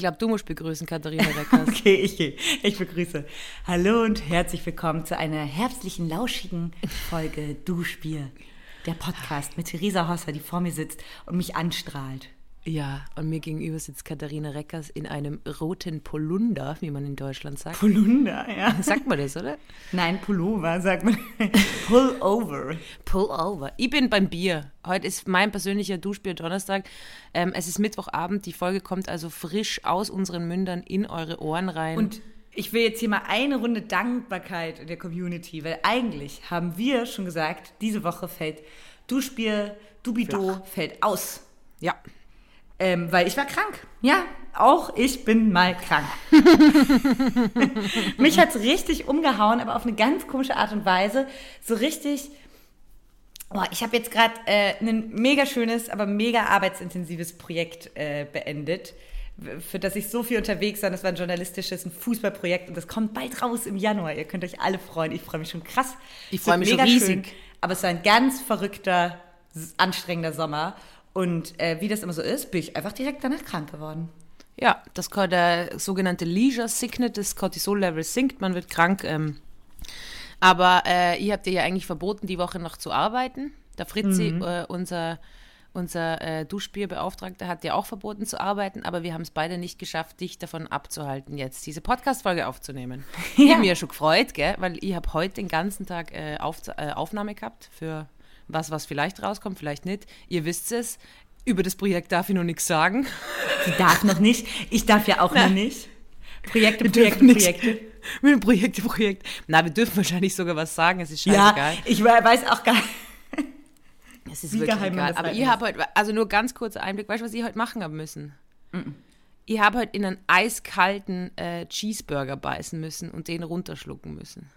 glaube, du musst begrüßen, Katharina Reckers. okay, ich gehe. Ich begrüße. Hallo und herzlich willkommen zu einer herbstlichen, lauschigen Folge Duschbier. Der Podcast mit Theresa Hosser, die vor mir sitzt und mich anstrahlt. Ja, und mir gegenüber sitzt Katharina Reckers in einem roten Polunder, wie man in Deutschland sagt. Polunder, ja. Sagt man das, oder? Nein, Pullover, sagt man. Pullover. Pullover. Ich bin beim Bier. Heute ist mein persönlicher Duschbier Donnerstag. Ähm, es ist Mittwochabend. Die Folge kommt also frisch aus unseren Mündern in eure Ohren rein. Und ich will jetzt hier mal eine Runde Dankbarkeit in der Community, weil eigentlich haben wir schon gesagt, diese Woche fällt Duschbier, Dubido fällt aus. ja. Ähm, weil ich war krank. Ja, auch ich bin mal krank. Mich hat's richtig umgehauen, aber auf eine ganz komische Art und Weise. So richtig. Oh, ich habe jetzt gerade äh, ein mega schönes, aber mega arbeitsintensives Projekt äh, beendet, für das ich so viel unterwegs war. Das war ein journalistisches, ein Fußballprojekt und das kommt bald raus im Januar. Ihr könnt euch alle freuen. Ich freue mich schon krass. Ich Es freu wird mich schon mega riesig. Schön, aber es war ein ganz verrückter, anstrengender Sommer. Und äh, wie das immer so ist, bin ich einfach direkt danach krank geworden. Ja, das der sogenannte Leisure Sickness, das Cortisol-Level sinkt, man wird krank. Ähm, aber äh, ihr habt dir ja eigentlich verboten, die Woche noch zu arbeiten. Der Fritzi, äh, unser, unser äh, Duschbierbeauftragter, hat dir auch verboten zu arbeiten, aber wir haben es beide nicht geschafft, dich davon abzuhalten, jetzt diese Podcast-Folge aufzunehmen. Ich Ja. habe mich ja schon gefreut, gell? weil ich habe heute den ganzen Tag äh, auf, äh, Aufnahme gehabt für was, was vielleicht rauskommt, vielleicht nicht. Ihr wisst es. Über das Projekt darf ich noch nichts sagen. Sie darf noch nicht. Ich darf ja auch noch nicht. Projekte, Projekte, Projekte. Mit dem Projekt, Projekt. Na, wir dürfen wahrscheinlich sogar was sagen. Es ist Ja, scheißegal. ich we- weiß auch gar es ist wie wirklich egal. Aber ich muss. habe heute, also nur ganz kurzer Einblick. Weißt du, was ich heute machen habe müssen? Ich habe heute in einen eiskalten äh, Cheeseburger beißen müssen und den runterschlucken müssen.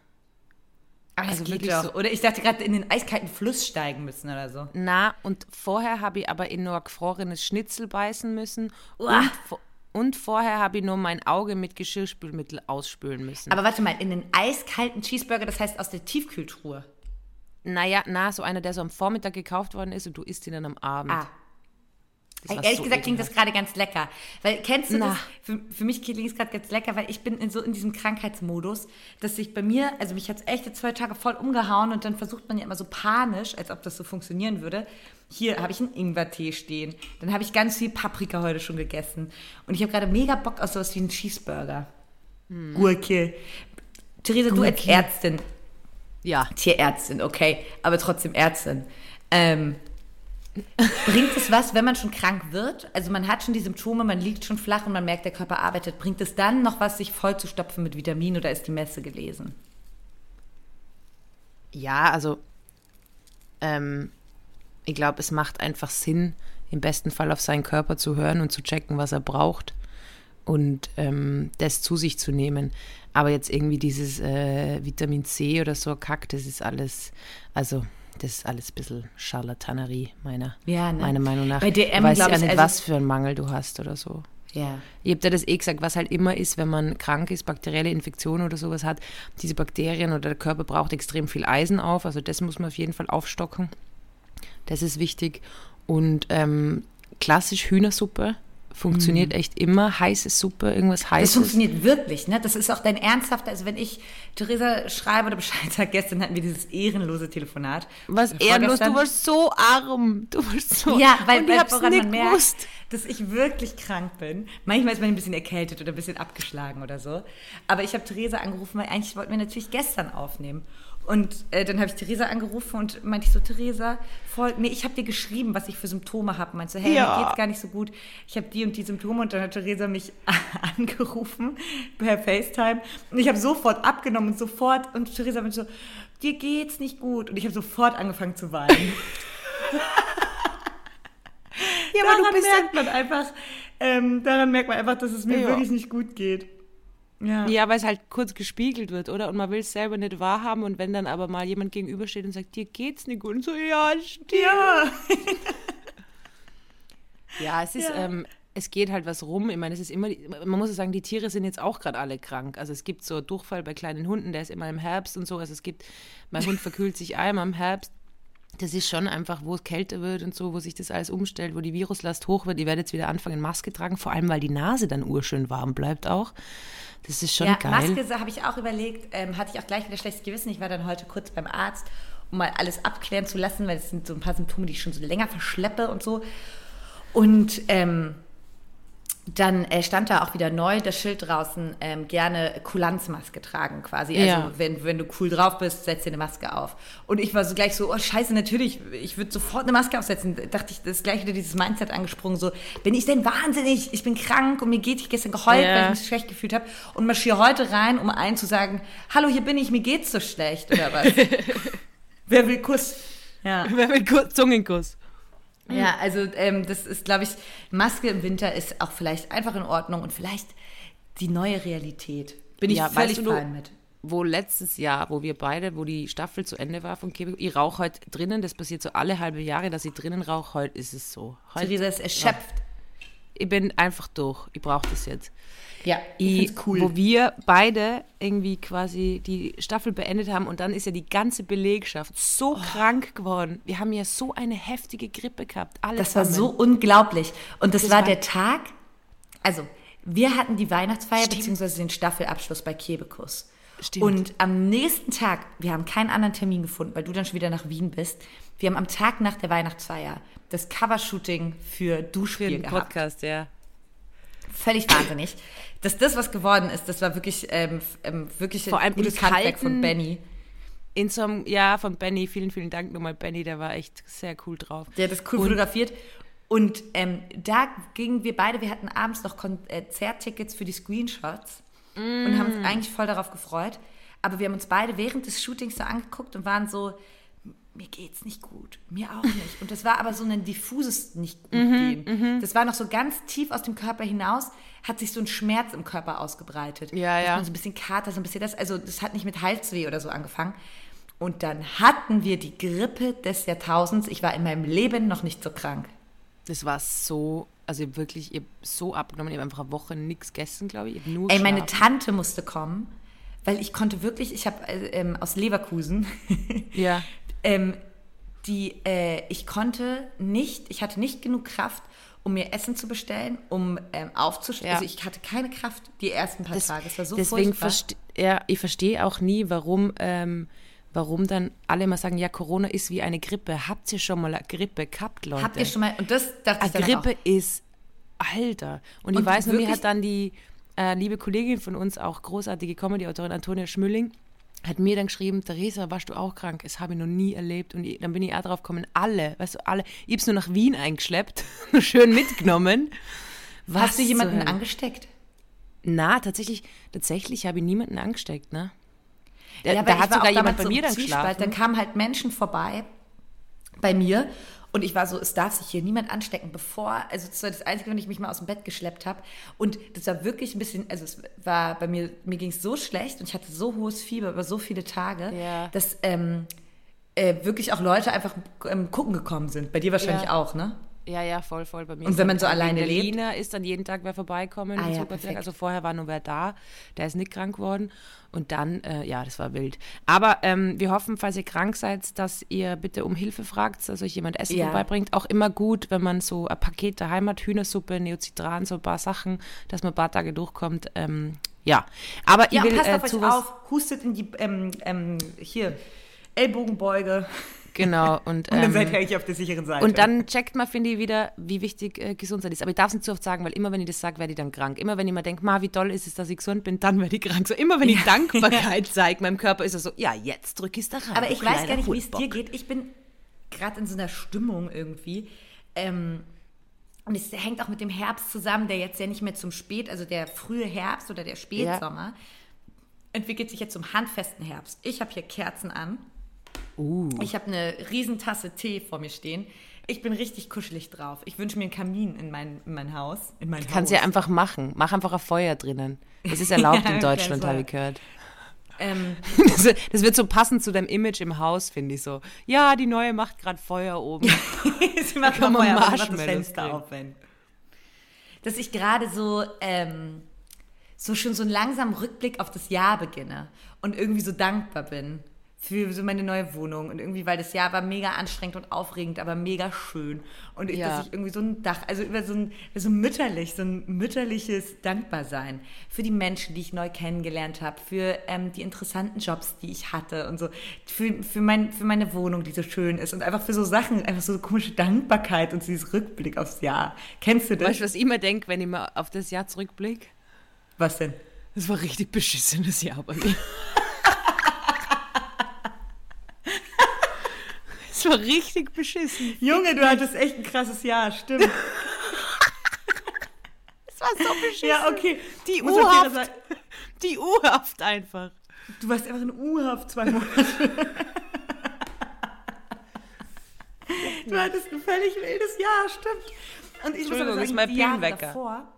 Also Also wirklich doch. so. Oder ich dachte gerade in den eiskalten Fluss steigen müssen oder so. Na, und vorher habe ich aber in nur gefrorenes Schnitzel beißen müssen. Uah. Und, und vorher habe ich nur mein Auge mit Geschirrspülmittel ausspülen müssen. Aber warte mal, in den eiskalten Cheeseburger, das heißt aus der Tiefkühltruhe. naja, na, so einer, der so am Vormittag gekauft worden ist und du isst ihn dann am Abend. Ah. Ehrlich so gesagt klingt das gerade ganz lecker. Weil kennst du Na. das? Für, für mich klingt es gerade ganz lecker, weil ich bin in so in diesem Krankheitsmodus, dass sich bei mir, also mich hat es echt jetzt zwei Tage voll umgehauen und dann versucht man ja immer so panisch, als ob das so funktionieren würde. Hier habe ich einen Ingwertee stehen. Dann habe ich ganz viel Paprika heute schon gegessen. Und ich habe gerade mega Bock auf sowas wie einen Cheeseburger. Gurke. Theresa, du als Gurke. Ärztin, Ja. Tierärztin, okay, aber trotzdem Ärztin. Ähm, bringt es was, wenn man schon krank wird? Also man hat schon die Symptome, man liegt schon flach und man merkt, der Körper arbeitet. Bringt es dann noch was, sich voll zu stopfen mit Vitamin oder ist die Messe gelesen? Ja, also ähm, ich glaube, es macht einfach Sinn, im besten Fall auf seinen Körper zu hören und zu checken, was er braucht und ähm, das zu sich zu nehmen. Aber jetzt irgendwie dieses äh, Vitamin C oder so Kack, das ist alles, also das ist alles ein bisschen Charlatanerie, meiner, Ja, ne? meiner Meinung nach. Bei DM du weißt ja ich, nicht, also- was für einen Mangel du hast oder so. Ja. Ich habe dir das eh gesagt, was halt immer ist, wenn man krank ist, bakterielle Infektionen oder sowas hat, diese Bakterien oder der Körper braucht extrem viel Eisen auf, also das muss man auf jeden Fall aufstocken. Das ist wichtig. Und ähm, klassisch Hühnersuppe funktioniert echt immer. Heiße Suppe, irgendwas Das Heißes. funktioniert wirklich, ne? Das ist auch dein ernsthafter, also wenn ich Theresa schreibe oder Bescheid sage, gestern hatten wir dieses ehrenlose Telefonat. was Äh, ehrenlos, du warst so arm. Du warst so Ja, weil, und weil ich woran nicht man merkt, gewusst. dass ich wirklich krank bin. Manchmal ist man ein bisschen erkältet oder ein bisschen abgeschlagen oder so. Aber ich habe Theresa angerufen, weil eigentlich wollten wir natürlich gestern aufnehmen. Und äh, dann habe ich Theresa angerufen und meinte ich so, Theresa, voll, nee, ich habe dir geschrieben, was ich für Symptome habe. Meinte so, hey, Ja. mir geht's gar nicht so gut. Ich habe die und die Symptome und dann hat Theresa mich angerufen per FaceTime und ich habe sofort abgenommen und sofort und Theresa meinte so, dir geht's nicht gut und ich habe sofort angefangen zu weinen. Ja, daran merkt man einfach, ähm, daran merkt man einfach, dass es mir Ja. wirklich nicht gut geht. Ja. Ja, weil es halt kurz gespiegelt wird, oder? Und man will es selber nicht wahrhaben und wenn dann aber mal jemand gegenübersteht und sagt, dir geht's nicht gut, und so, ja, stimmt. Ja. Ja, es ist, Ja. ähm, es geht halt was rum. Ich meine, es ist immer, man muss ja sagen, die Tiere sind jetzt auch gerade alle krank. Also es gibt so Durchfall bei kleinen Hunden, der ist immer im Herbst und so. Also es gibt, mein Hund verkühlt sich einmal im Herbst. Das ist schon einfach, wo es kälter wird und so, wo sich das alles umstellt, wo die Viruslast hoch wird. Ich werde jetzt wieder anfangen, Maske tragen, vor allem, weil die Nase dann urschön warm bleibt auch. Das ist schon ja, geil. Maske habe ich auch überlegt, ähm, hatte ich auch gleich wieder schlechtes Gewissen. Ich war dann heute kurz beim Arzt, um mal alles abklären zu lassen, weil es sind so ein paar Symptome, die ich schon so länger verschleppe und so. Und ähm, dann äh, stand da auch wieder neu das Schild draußen, ähm, gerne Kulanzmaske tragen quasi. Also ja. wenn, wenn du cool drauf bist, setz dir eine Maske auf. Und ich war so gleich so, oh scheiße, natürlich, ich würde sofort eine Maske aufsetzen. Da dachte ich, das ist gleich wieder dieses Mindset angesprungen, so, bin ich denn wahnsinnig? Ich bin krank und mir geht, ich gestern geheult, ja. weil ich mich schlecht gefühlt habe und marschiere heute rein, um allen zu sagen, hallo, hier bin ich, mir geht's so schlecht oder was? Wer will Kuss? Ja. Wer will Kuss? Zungenkuss? Ja, also ähm, das ist, glaube ich, Maske im Winter ist auch vielleicht einfach in Ordnung und vielleicht die neue Realität. Bin ich ja, völlig weißt du, fein mit. Wo letztes Jahr, wo wir beide, wo die Staffel zu Ende war von Quebec, ich rauche heute drinnen, das passiert so alle halbe Jahre, dass ich drinnen rauche, heute ist es so. Heute, Theresa ist erschöpft. Ja. Ich bin einfach durch, ich brauche das jetzt. Ja, ich, ich cool. Wo wir beide irgendwie quasi die Staffel beendet haben und dann ist ja die ganze Belegschaft so oh. krank geworden. Wir haben ja so eine heftige Grippe gehabt. Alle das zusammen. war so unglaublich. Und das, das war, war der Tag, also wir hatten die Weihnachtsfeier bzw. den Staffelabschluss bei Kebekus. Stimmt. Und am nächsten Tag, wir haben keinen anderen Termin gefunden, weil du dann schon wieder nach Wien bist. Wir haben am Tag nach der Weihnachtsfeier das Covershooting für Duschspiel für den gehabt. Podcast, ja. Völlig wahnsinnig dass das, was geworden ist, das war wirklich, ähm, ähm wirklich Vor allem gutes Handwerk von Benny. In so einem, ja, von Benny, vielen, vielen Dank nochmal, Benny, der war echt sehr cool drauf. Der hat das cool und, fotografiert. Und ähm, da gingen wir beide, wir hatten abends noch Konzerttickets für die Screenshots mm. und haben uns eigentlich voll darauf gefreut. Aber wir haben uns beide während des Shootings so angeguckt und waren so, mir geht's nicht gut, mir auch nicht. Und das war aber so ein diffuses nicht gut mhm. Mhm, das war noch so ganz tief aus dem Körper hinaus, hat sich so ein Schmerz im Körper ausgebreitet. Ja, ja. So ein bisschen Kater, so ein bisschen das. Also das hat nicht mit Halsweh oder so angefangen. Und dann hatten wir die Grippe des Jahrtausends. Ich war in meinem Leben noch nicht so krank. Das war so, also wirklich, ich habe so abgenommen. Ich habe einfach eine Woche nichts gegessen, glaube ich. ich nur Ey, meine Tante musste kommen, weil ich konnte wirklich, ich habe äh, ähm, aus Leverkusen. ja. ähm, die, äh, ich konnte nicht, ich hatte nicht genug Kraft, um mir Essen zu bestellen, um ähm, aufzustehen. Ja. Also ich hatte keine Kraft die ersten paar das, Tage. Es war so deswegen furchtbar. Ja, ich verstehe auch nie, warum, ähm, warum dann alle immer sagen, ja, Corona ist wie eine Grippe. Habt ihr schon mal eine Grippe gehabt, Leute? Habt ihr schon mal, und das dachte ich Eine Grippe auch. ist, Alter. Und, und ich weiß noch, mir hat dann die äh, liebe Kollegin von uns, auch großartige Comedy-Autorin Antonia Schmülling, hat mir dann geschrieben, Theresa, warst du auch krank? Das habe ich noch nie erlebt. Und ich, dann bin ich auch drauf gekommen, alle, weißt du, alle. Ich habe es nur nach Wien eingeschleppt, schön mitgenommen. Was Hast du jemanden so, angesteckt? Na, tatsächlich, tatsächlich habe ich niemanden angesteckt, ne? Da, ja, da hat sogar jemand bei mir dann geschlafen. Dann kamen halt Menschen vorbei bei mir und ich war so, es darf sich hier niemand anstecken, bevor, also das war das Einzige, wenn ich mich mal aus dem Bett geschleppt habe. Und das war wirklich ein bisschen, also es war bei mir, mir ging es so schlecht und ich hatte so hohes Fieber über so viele Tage, ja. dass ähm, äh, wirklich auch Leute einfach ähm, gucken gekommen sind. Bei dir wahrscheinlich ja. auch, ne? Ja, ja, voll, voll bei mir. Und wenn man so alleine lebt? Berliner ist dann jeden Tag wer vorbeikommen. Ah, ja, also vorher war nur wer da, der ist nicht krank geworden. Und dann, äh, ja, das war wild. Aber ähm, wir hoffen, falls ihr krank seid, dass ihr bitte um Hilfe fragt, dass euch jemand Essen ja. vorbeibringt. Auch immer gut, wenn man so ein Paket daheim hat, Hühnersuppe, Neocitran, so ein paar Sachen, dass man ein paar Tage durchkommt. Ähm, ja, aber ja, ich will passt äh, auf euch auf, hustet in die, ähm, ähm, hier, Ellbogenbeuge. Genau. Und, und dann ähm, seid ihr eigentlich auf der sicheren Seite. Und dann checkt man, finde ich, wieder, wie wichtig äh, Gesundheit ist. Aber ich darf es nicht zu oft sagen, weil immer, wenn ich das sage, werde ich dann krank. Immer, wenn ich mir denke, ma, wie toll ist es, dass ich gesund bin, dann werde ich krank. So immer, wenn ich ja. Dankbarkeit zeige meinem Körper, ist er so, ja, jetzt drücke ich es da rein. Aber ich weiß gar nicht, wie es dir geht. Ich bin gerade in so einer Stimmung irgendwie. Ähm, und es hängt auch mit dem Herbst zusammen, der jetzt ja nicht mehr zum Spät, also der frühe Herbst oder der Spätsommer, ja. entwickelt sich jetzt zum handfesten Herbst. Ich habe hier Kerzen an. Uh. Ich habe eine Riesentasse Tee vor mir stehen. Ich bin richtig kuschelig drauf. Ich wünsche mir einen Kamin in mein, in mein Haus. In mein Kannst ja einfach machen. Mach einfach ein Feuer drinnen. Das ist erlaubt ja, in Deutschland, habe ich gehört. Ähm, das, das, wird so passend zu deinem Image im Haus, finde ich so. Ja, die neue macht gerade Feuer oben. Sie macht Feuer, macht das Fenster auf, wenn. Dass ich gerade so, ähm, so schon so einen langsamen Rückblick auf das Jahr beginne und irgendwie so dankbar bin für so meine neue Wohnung und irgendwie, weil das Jahr war mega anstrengend und aufregend, aber mega schön. Und ich, Ja. dass ich irgendwie so ein Dach, also über so ein, so mütterlich, so ein mütterliches Dankbarsein für die Menschen, die ich neu kennengelernt habe, für ähm, die interessanten Jobs, die ich hatte und so, für, für, mein, für meine Wohnung, die so schön ist und einfach für so Sachen, einfach so komische Dankbarkeit und dieses Rückblick aufs Jahr. Kennst du das? Weißt du, was ich immer denke, wenn ich mal auf das Jahr zurückblicke? Was denn? Das war richtig beschissenes Jahr bei mir. Es war richtig beschissen. Junge, du hattest echt ein krasses Jahr, stimmt. Es war so beschissen. ja, okay. Die U-Haft. Die U-Haft einfach. Du warst einfach in U-Haft zwei Monate. du hattest ein völlig wildes Jahr, stimmt. Und ich muss aber sagen, ist mein die Jahre davor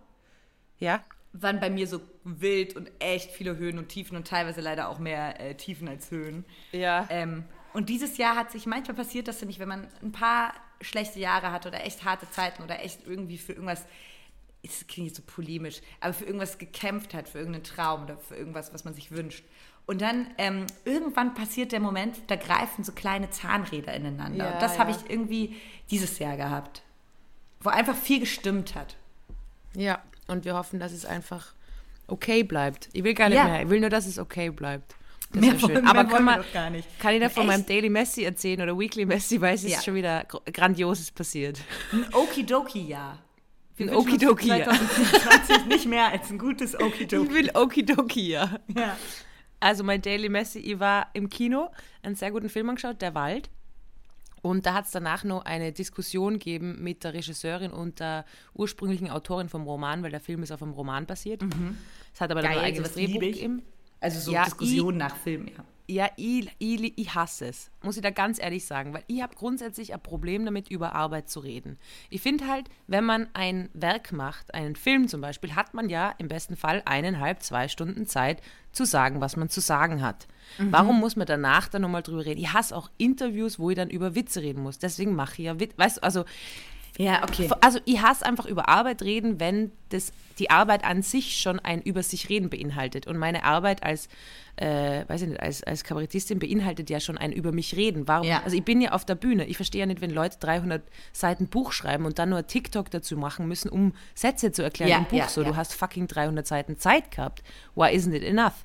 Ja? waren bei mir so wild und echt viele Höhen und Tiefen und teilweise leider auch mehr äh, Tiefen als Höhen. Ja. Ähm, und dieses Jahr hat sich manchmal passiert, dass nämlich, wenn man ein paar schlechte Jahre hatte oder echt harte Zeiten oder echt irgendwie für irgendwas, es klingt jetzt so polemisch, aber für irgendwas gekämpft hat, für irgendeinen Traum oder für irgendwas, was man sich wünscht. Und dann ähm, irgendwann passiert der Moment, da greifen so kleine Zahnräder ineinander. Ja, und das ja. habe ich irgendwie dieses Jahr gehabt, wo einfach viel gestimmt hat. Ja. Und wir hoffen, dass es einfach okay bleibt. Ich will gar nicht Ja. mehr. Ich will nur, dass es okay bleibt. Das Mehr schön. wollen- Aber kann, man, doch gar nicht. kann ich da von Echt? meinem Daily Messi erzählen oder Weekly Messi, weil es ist Ja. schon wieder gr- Grandioses passiert. Ein Okidoki-Jahr. Wir Ein wünschen uns für Okidoki-Jahr. 2024 nicht mehr als ein gutes Ich Okidoki. will Okidoki, ja. Ja. Also mein Daily Messi, ich war im Kino, einen sehr guten Film angeschaut, Der Wald. Und da hat es danach noch eine Diskussion gegeben mit der Regisseurin und der ursprünglichen Autorin vom Roman, weil der Film ist auf einem Roman basiert. Es hat aber dann Geil, ein eigenes Drehbuch ich. gegeben. Also so Ja, Diskussionen nach Film, ja. Ja, ich, ich, ich hasse es, muss ich da ganz ehrlich sagen, weil ich habe grundsätzlich ein Problem damit, über Arbeit zu reden. Ich finde halt, wenn man ein Werk macht, einen Film zum Beispiel, hat man ja im besten Fall eineinhalb, zwei Stunden Zeit zu sagen, was man zu sagen hat. Warum muss man danach dann nochmal drüber reden? Ich hasse auch Interviews, wo ich dann über Witze reden muss. Deswegen mache ich ja Witze. Weißt du, also Ja, okay. also ich hasse einfach über Arbeit reden, wenn das, die Arbeit an sich schon ein über sich reden beinhaltet. Und meine Arbeit als, äh, weiß ich nicht, als, als Kabarettistin beinhaltet ja schon ein über mich reden. Warum? Ja. Also ich bin ja auf der Bühne. Ich verstehe ja nicht, wenn Leute 300 Seiten Buch schreiben und dann nur TikTok dazu machen müssen, um Sätze zu erklären Ja, im Buch. ja, so, du hast fucking 300 Seiten Zeit gehabt. Why isn't it enough?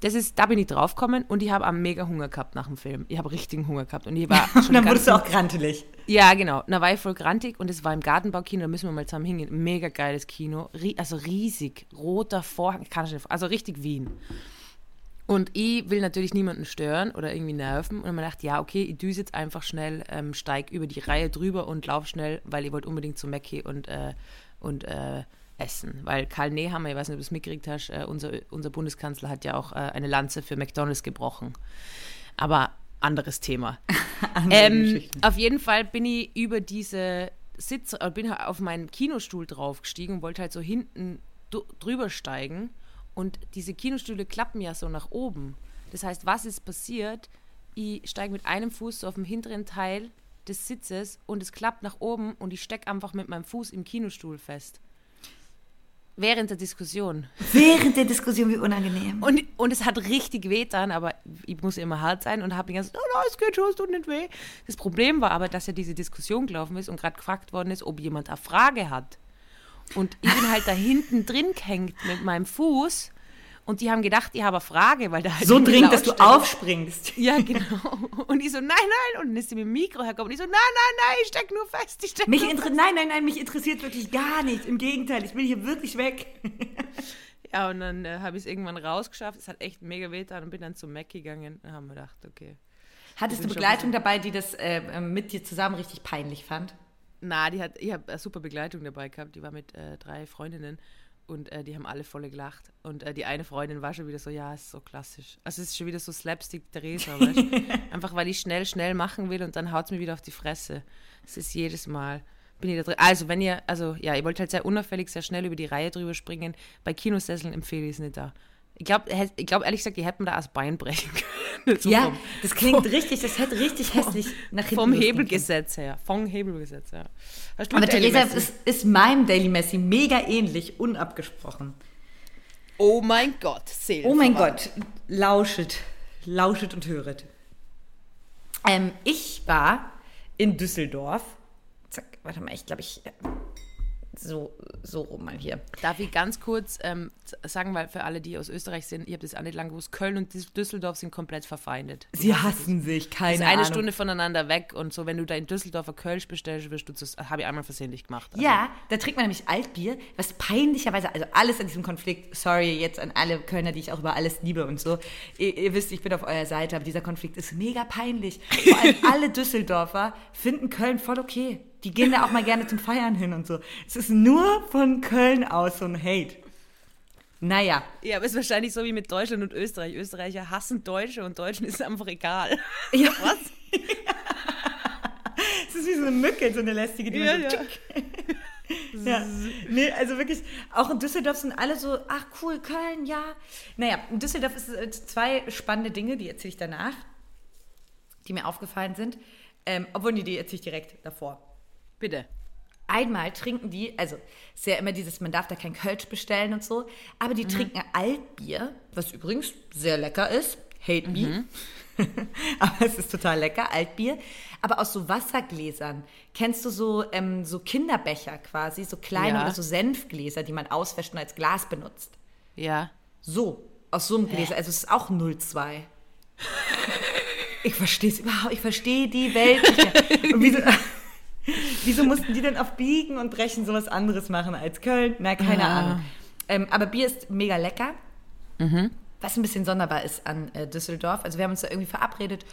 Das ist, da bin ich draufgekommen und ich habe am mega Hunger gehabt nach dem Film. Ich habe richtigen Hunger gehabt und ich war schon dann wurdest du auch grantelig. ja, genau. Da war ich voll grantig und es war im Gartenbaukino, da müssen wir mal zusammen hingehen. Mega geiles Kino, also riesig, roter Vorhang, kann ich nicht, also richtig Wien. Und ich will natürlich niemanden stören oder irgendwie nerven. Und ich gedacht, ja, okay, ich düse jetzt einfach schnell, ähm, steig über die Reihe drüber und lauf schnell, weil ich wollte unbedingt zu Mackie und, äh, und äh, essen. Weil Karl Nehammer, ich weiß nicht, ob du es mitgekriegt hast, äh, unser, unser Bundeskanzler hat ja auch äh, eine Lanze für McDonalds gebrochen. Aber anderes Thema. Ähm, auf jeden Fall bin ich über diese Sitz, äh, bin halt auf meinen Kinostuhl draufgestiegen und wollte halt so hinten drüber steigen. Und diese Kinostühle klappen ja so nach oben. Das heißt, was ist passiert? Ich steige mit einem Fuß so auf dem hinteren Teil des Sitzes und es klappt nach oben und ich stecke einfach mit meinem Fuß im Kinostuhl fest. Während der Diskussion. Während der Diskussion, wie unangenehm. Und, und es hat richtig weh dann, aber ich muss immer hart sein und habe mir gesagt, oh, no, es geht schon, es tut nicht weh. Das Problem war aber, dass ja diese Diskussion gelaufen ist und gerade gefragt worden ist, ob jemand eine Frage hat. Und ich bin halt da hinten drin gehängt mit meinem Fuß und die haben gedacht, ich habe eine Frage, weil da halt so dringend, dass du aufspringst. Ja, genau. Und ich so, nein, nein. Und dann ist sie mit dem Mikro hergekommen. Und ich so, nein, nein, nein, ich steck nur fest. Ich steck Mich nur inter nein, nein, nein, mich interessiert wirklich gar nicht. Im Gegenteil, ich will hier wirklich weg. Ja, und dann äh, habe ich es irgendwann rausgeschafft. Es hat echt mega weh getan und bin dann zum Mac gegangen und haben wir gedacht, okay. Hattest du Begleitung dabei, die das äh, äh, mit dir zusammen richtig peinlich fand? Na, die hat, ich habe eine super Begleitung dabei gehabt. Die war mit äh, drei Freundinnen und äh, die haben alle voll gelacht. Und äh, die eine Freundin war schon wieder so, ja, ist so klassisch. Also es ist schon wieder so Slapstick Theresa, weißt du? Einfach weil ich schnell, schnell machen will und dann haut es mir wieder auf die Fresse. Es ist jedes Mal. Bin ich da drin. Also, wenn ihr, also ja, ihr wollt halt sehr unauffällig, sehr schnell über die Reihe drüber springen. Bei Kinosesseln empfehle ich es nicht da. Ich glaube, ich glaub, ehrlich gesagt, die hätten da das Bein brechen können. So ja, vom- das klingt richtig, das hätte richtig hässlich nach hinten Vom. Hebelgesetz her. Vom Hebelgesetz, du Aber Theresa, ist, ist meinem Daily Messi mega ähnlich, unabgesprochen. Oh mein Gott. Oh mein Gott, lauschet, lauschet und höret. Ähm, ich war in Düsseldorf. Zack, warte mal, ich glaube, ich. So, so rum mal hier. Darf ich ganz kurz ähm, sagen, weil für alle, die aus Österreich sind, ich habe das auch nicht lange gewusst, Köln und Düs- Düsseldorf sind komplett verfeindet. Sie hassen sich, keine ist eine Ahnung. Stunde voneinander weg und so, wenn du da in Düsseldorfer Kölsch bestellst, wirst du das, habe ich einmal versehentlich gemacht. Also, Ja, da trinkt man nämlich Altbier, was peinlicherweise, also alles an diesem Konflikt, sorry jetzt an alle Kölner, die ich auch über alles liebe und so. Ihr, ihr wisst, ich bin auf eurer Seite, aber dieser Konflikt ist mega peinlich. Vor allem alle Düsseldorfer finden Köln voll okay. Die gehen da auch mal gerne zum Feiern hin und so. Es ist nur von Köln aus so ein Hate. Naja, Ja, aber es ist wahrscheinlich so wie mit Deutschland und Österreich. Österreicher hassen Deutsche und Deutschen ist einfach egal. ja, Was? es ist wie so eine Mücke, so eine lästige, die Ja, man so ja. Ja, nee, also wirklich, auch in Düsseldorf sind alle so, ach cool, Köln, ja. Naja, in Düsseldorf ist äh, zwei spannende Dinge, die erzähle ich danach, die mir aufgefallen sind. Ähm, obwohl, nee, die erzähle ich direkt davor. Bitte. Einmal trinken die, also ist ja immer dieses, man darf da kein Kölsch bestellen und so, aber die trinken Altbier, was übrigens sehr lecker ist. Hate me. aber es ist total lecker, Altbier. Aber aus so Wassergläsern. Kennst du so, ähm, so Kinderbecher quasi, so kleine Ja. oder so Senfgläser, die man auswäscht und als Glas benutzt? Ja. So, aus so einem Gläser. Also es ist auch 0,2. Ich verstehe es überhaupt, ich verstehe die Welt nicht mehr. Und wieso, wieso mussten die denn auf Biegen und Brechen sowas anderes machen als Köln? Na, keine Ah. Ahnung. Ähm, aber Bier ist mega lecker. Was ein bisschen sonderbar ist an äh, Düsseldorf. Also wir haben uns da irgendwie verabredet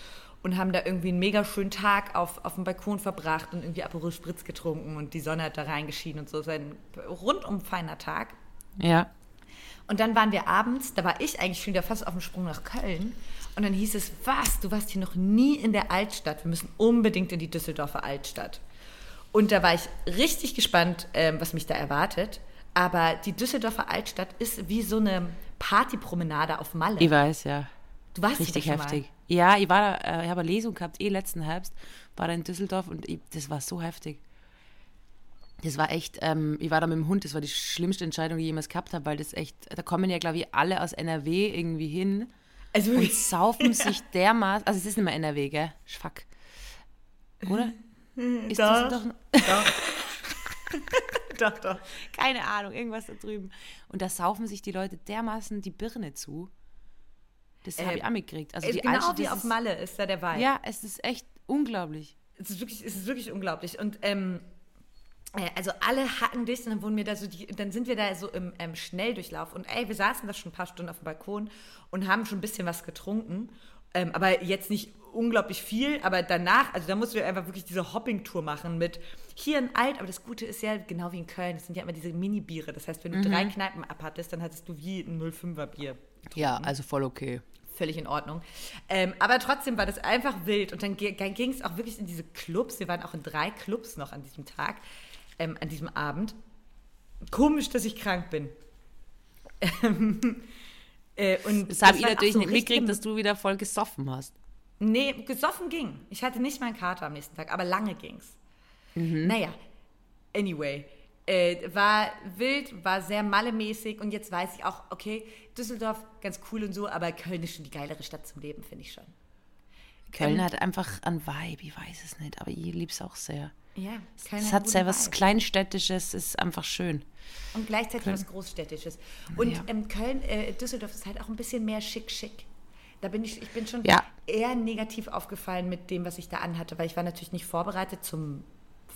und haben da irgendwie einen mega schönen Tag auf, auf dem Balkon verbracht und irgendwie Aperol Spritz getrunken und die Sonne hat da reingeschienen und so. Es war ein rundum feiner Tag. Ja. Und dann waren wir abends, da war ich eigentlich schon wieder fast auf dem Sprung nach Köln. Und dann hieß es, was, du warst hier noch nie in der Altstadt. Wir müssen unbedingt in die Düsseldorfer Altstadt. Und da war ich richtig gespannt, ähm, was mich da erwartet. Aber die Düsseldorfer Altstadt ist wie so eine Partypromenade auf Malle. Ich weiß, ja. du warst Richtig heftig. Ja, ich war da, äh, ich habe eine Lesung gehabt, eh letzten Herbst, war da in Düsseldorf und ich, das war so heftig. Das war echt, ähm, ich war da mit dem Hund, das war die schlimmste Entscheidung, die ich jemals gehabt habe, weil das echt, da kommen ja, glaube ich, alle aus NRW irgendwie hin. Also und saufen sich dermaßen, also es ist nicht mehr NRW, gell? Fuck. Oder? Ist Doch. das doch, doch. doch, doch. keine Ahnung, irgendwas da drüben. Und da saufen sich die Leute dermaßen die Birne zu. Das habe Äh, ich auch mitgekriegt. Also die genau Altstadt, wie auf Malle ist da der Vibe. Ja, es ist echt unglaublich. Es ist wirklich, es ist wirklich unglaublich. Und ähm, äh, also alle hatten dich und dann wurden wir da so, die, dann sind wir da so im ähm, Schnelldurchlauf und ey, wir saßen da schon ein paar Stunden auf dem Balkon und haben schon ein bisschen was getrunken. Ähm, aber jetzt nicht unglaublich viel, aber danach, also da mussten wir einfach wirklich diese Hopping-Tour machen mit hier in Alt, aber das Gute ist ja, genau wie in Köln, das sind ja immer diese Mini-Biere. Das heißt, wenn du drei Kneipen abhattest, dann hattest du wie ein 05er Bier Ja, also voll okay. völlig in Ordnung. Ähm, aber trotzdem war das einfach wild. Und dann, dann ging es auch wirklich in diese Clubs. Wir waren auch in drei Clubs noch an diesem Tag, ähm, an diesem Abend. Komisch, dass ich krank bin. Ähm, äh, und Das habe ich natürlich so nicht mitgekriegt, dass du wieder voll gesoffen hast. Nee, gesoffen ging. Ich hatte nicht meinen Kater am nächsten Tag, aber lange ging's. Naja, anyway. Äh, war wild, war sehr mallemäßig und jetzt weiß ich auch, okay, Düsseldorf ganz cool und so, aber Köln ist schon die geilere Stadt zum Leben, finde ich schon. Köln hat einfach ein Vibe, ich weiß es nicht, aber ich liebe es auch sehr. Ja, Köln Es hat guten sehr was Vibe. Kleinstädtisches, ist einfach schön. Und gleichzeitig was Großstädtisches. Und Ja. ähm, Köln, äh, Düsseldorf ist halt auch ein bisschen mehr schick-schick. Da bin ich, ich bin schon Ja. eher negativ aufgefallen mit dem, was ich da anhatte, weil ich war natürlich nicht vorbereitet zum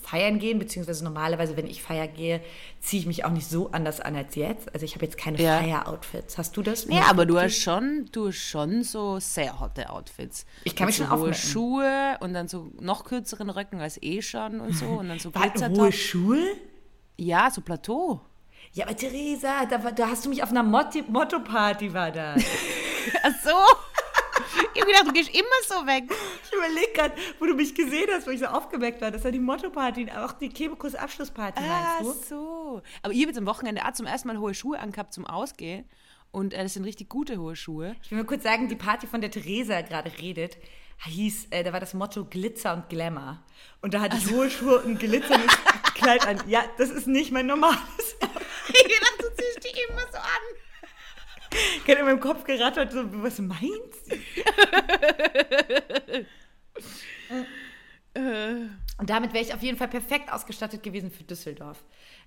Feiern gehen, beziehungsweise normalerweise, wenn ich feiern gehe, ziehe ich mich auch nicht so anders an als jetzt. Also ich habe jetzt keine Ja. Feier-Outfits. Hast du das? Ja, aber du hast schon, du hast schon so sehr hotte Outfits. Ich kann Mit mich so schon hohe. Schuhe und dann so noch kürzeren Röcken als eh schon und so und dann so War- hohe Glitzertop. Schuhe? Ja, so Plateau. Ja, aber Theresa, da, da hast du mich auf einer Motto-Party war da. Ach so. Ich habe gedacht, du gehst immer so weg. Ich überlege gerade, wo du mich gesehen hast, wo ich so aufgeweckt war. Das war die Motto-Party, auch die Kebekus Abschlussparty, Ach meinst du? so. Aber habe jetzt am Wochenende auch zum ersten Mal hohe Schuhe angehabt zum Ausgehen. Und äh, das sind richtig gute hohe Schuhe. Ich will mal kurz sagen, die Party, von der Theresa gerade redet, hieß, äh, da war das Motto Glitzer und Glamour. Und da hatte ich hohe Schuhe und glitzerndes Kleid an. Ja, das ist nicht mein normales. Ich gedacht, du ziehst die immer so an. Ich habe in meinem Kopf gerattert, so, was meinst du? Und damit wäre ich auf jeden Fall perfekt ausgestattet gewesen für Düsseldorf.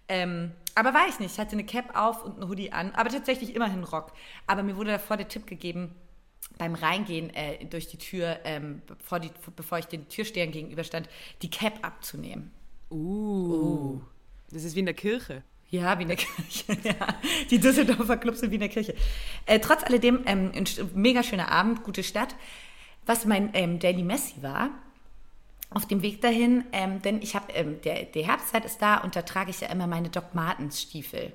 Ähm, aber war ich nicht. Ich hatte eine Cap auf und einen Hoodie an, aber tatsächlich immerhin Rock. Aber mir wurde davor der Tipp gegeben, beim Reingehen äh, durch die Tür, ähm, bevor, die, bevor ich den Türstehern gegenüberstand, die Cap abzunehmen. Uh. Das ist wie in der Kirche. Ja, wie in der Kirche. ja. Die Düsseldorfer Clubs in der Kirche. Äh, trotz alledem, ähm, ein mega schöner Abend, gute Stadt. Was mein ähm, Daily Messi war, auf dem Weg dahin, ähm, denn ich habe, ähm, der, der Herbstzeit ist da und da trage ich ja immer meine Doc Martens Stiefel,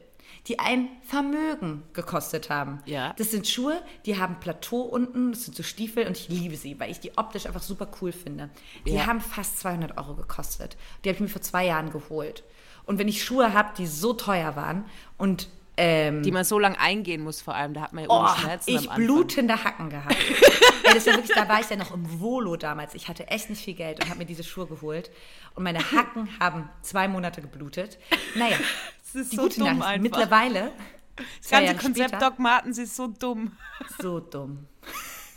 die ein Vermögen gekostet haben. Ja. Das sind Schuhe, die haben Plateau unten, das sind so Stiefel und ich liebe sie, weil ich die optisch einfach super cool finde. Die Ja. haben fast 200 Euro gekostet. Die habe ich mir vor zwei Jahren geholt. Und wenn ich Schuhe habe, die so teuer waren und ähm, Die man so lang eingehen muss, vor allem. Da hat man ja Oh, ohne Schmerzen ich blutende Hacken gehabt. Ey, das war wirklich, da war ich ja noch im Volo damals. Ich hatte echt nicht viel Geld und habe mir diese Schuhe geholt. Und meine Hacken haben zwei Monate geblutet. Naja, Das ist die so gute dumm Nachricht. einfach. Mittlerweile, Das ganze Jahre Konzept später, Doc Martens ist so dumm. so dumm.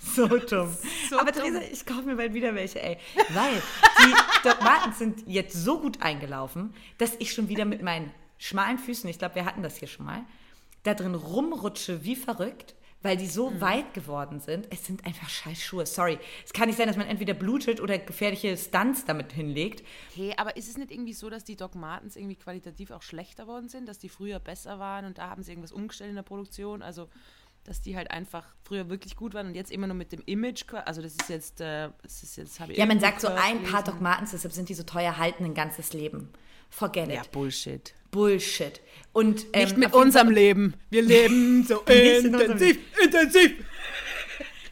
So dumm. So Aber dumm. Theresa, ich kaufe mir bald wieder welche, ey. Weil die Doc Martens sind jetzt so gut eingelaufen, dass ich schon wieder mit meinen schmalen Füßen, ich glaube, wir hatten das hier schon mal, da drin rumrutsche wie verrückt, weil die so Mhm. weit geworden sind. Es sind einfach scheiß Schuhe. Sorry. Es kann nicht sein, dass man entweder blutet oder gefährliche Stunts damit hinlegt. Hey, aber ist es nicht irgendwie so, dass die Doc Martens irgendwie qualitativ auch schlechter worden sind, dass die früher besser waren und da haben sie irgendwas umgestellt in der Produktion? Also, dass die halt einfach früher wirklich gut waren und jetzt immer nur mit dem Image, also das ist jetzt, äh, das ist jetzt, habe ich Ja, man sagt so ein paar gelesen. Doc Martens, deshalb sind die so teuer, halten ein ganzes Leben. Forget it. Ja, Bullshit. Bullshit. Und, ähm, Nicht mit unserem Leben. Wir leben so intensiv, intensiv.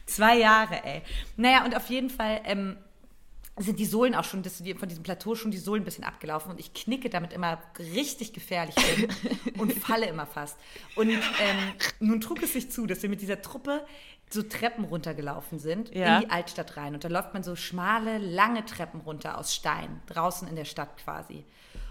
Zwei Jahre, ey. Naja, und auf jeden Fall ähm, sind die Sohlen auch schon, das, von diesem Plateau schon die Sohlen ein bisschen abgelaufen und ich knicke damit immer richtig gefährlich hin und falle immer fast. Und ähm, nun trug es sich zu, dass wir mit dieser Truppe so Treppen runtergelaufen sind Ja. in die Altstadt rein. Und da läuft man so schmale, lange Treppen runter aus Stein, draußen in der Stadt quasi.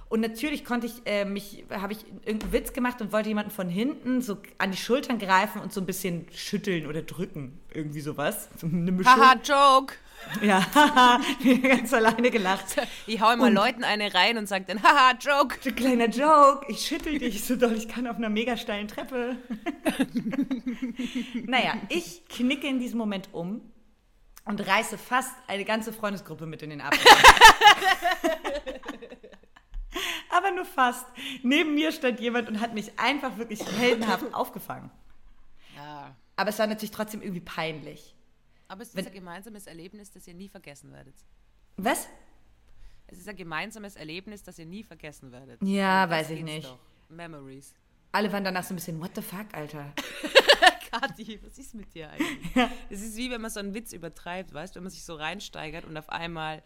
Und natürlich konnte ich äh, mich, habe ich irgendeinen Witz gemacht und wollte jemanden von hinten so an die Schultern greifen und so ein bisschen schütteln oder drücken. Irgendwie sowas. So eine Mischung. Haha, Joke. Ja, wir ganz alleine gelacht. Ich hau immer Leuten eine rein und sag dann, haha, Joke. Ein kleiner Joke, ich schüttel dich so doll, ich kann auf einer mega steilen Treppe. naja, ich knicke in diesem Moment um und reiße fast eine ganze Freundesgruppe mit in den Abgrund. Aber nur fast. Neben mir stand jemand und hat mich einfach wirklich heldenhaft aufgefangen. Ja. Aber es war natürlich trotzdem irgendwie peinlich. Aber es ist ein gemeinsames Erlebnis, das ihr nie vergessen werdet. Was? Es ist ein gemeinsames Erlebnis, das ihr nie vergessen werdet. Ja, weiß ich nicht. Doch. Memories. Alle waren danach so ein bisschen, what the fuck, Alter? Kathi, was ist mit dir eigentlich? Es ist wie wenn man so einen Witz übertreibt, weißt du, wenn man sich so reinsteigert und auf einmal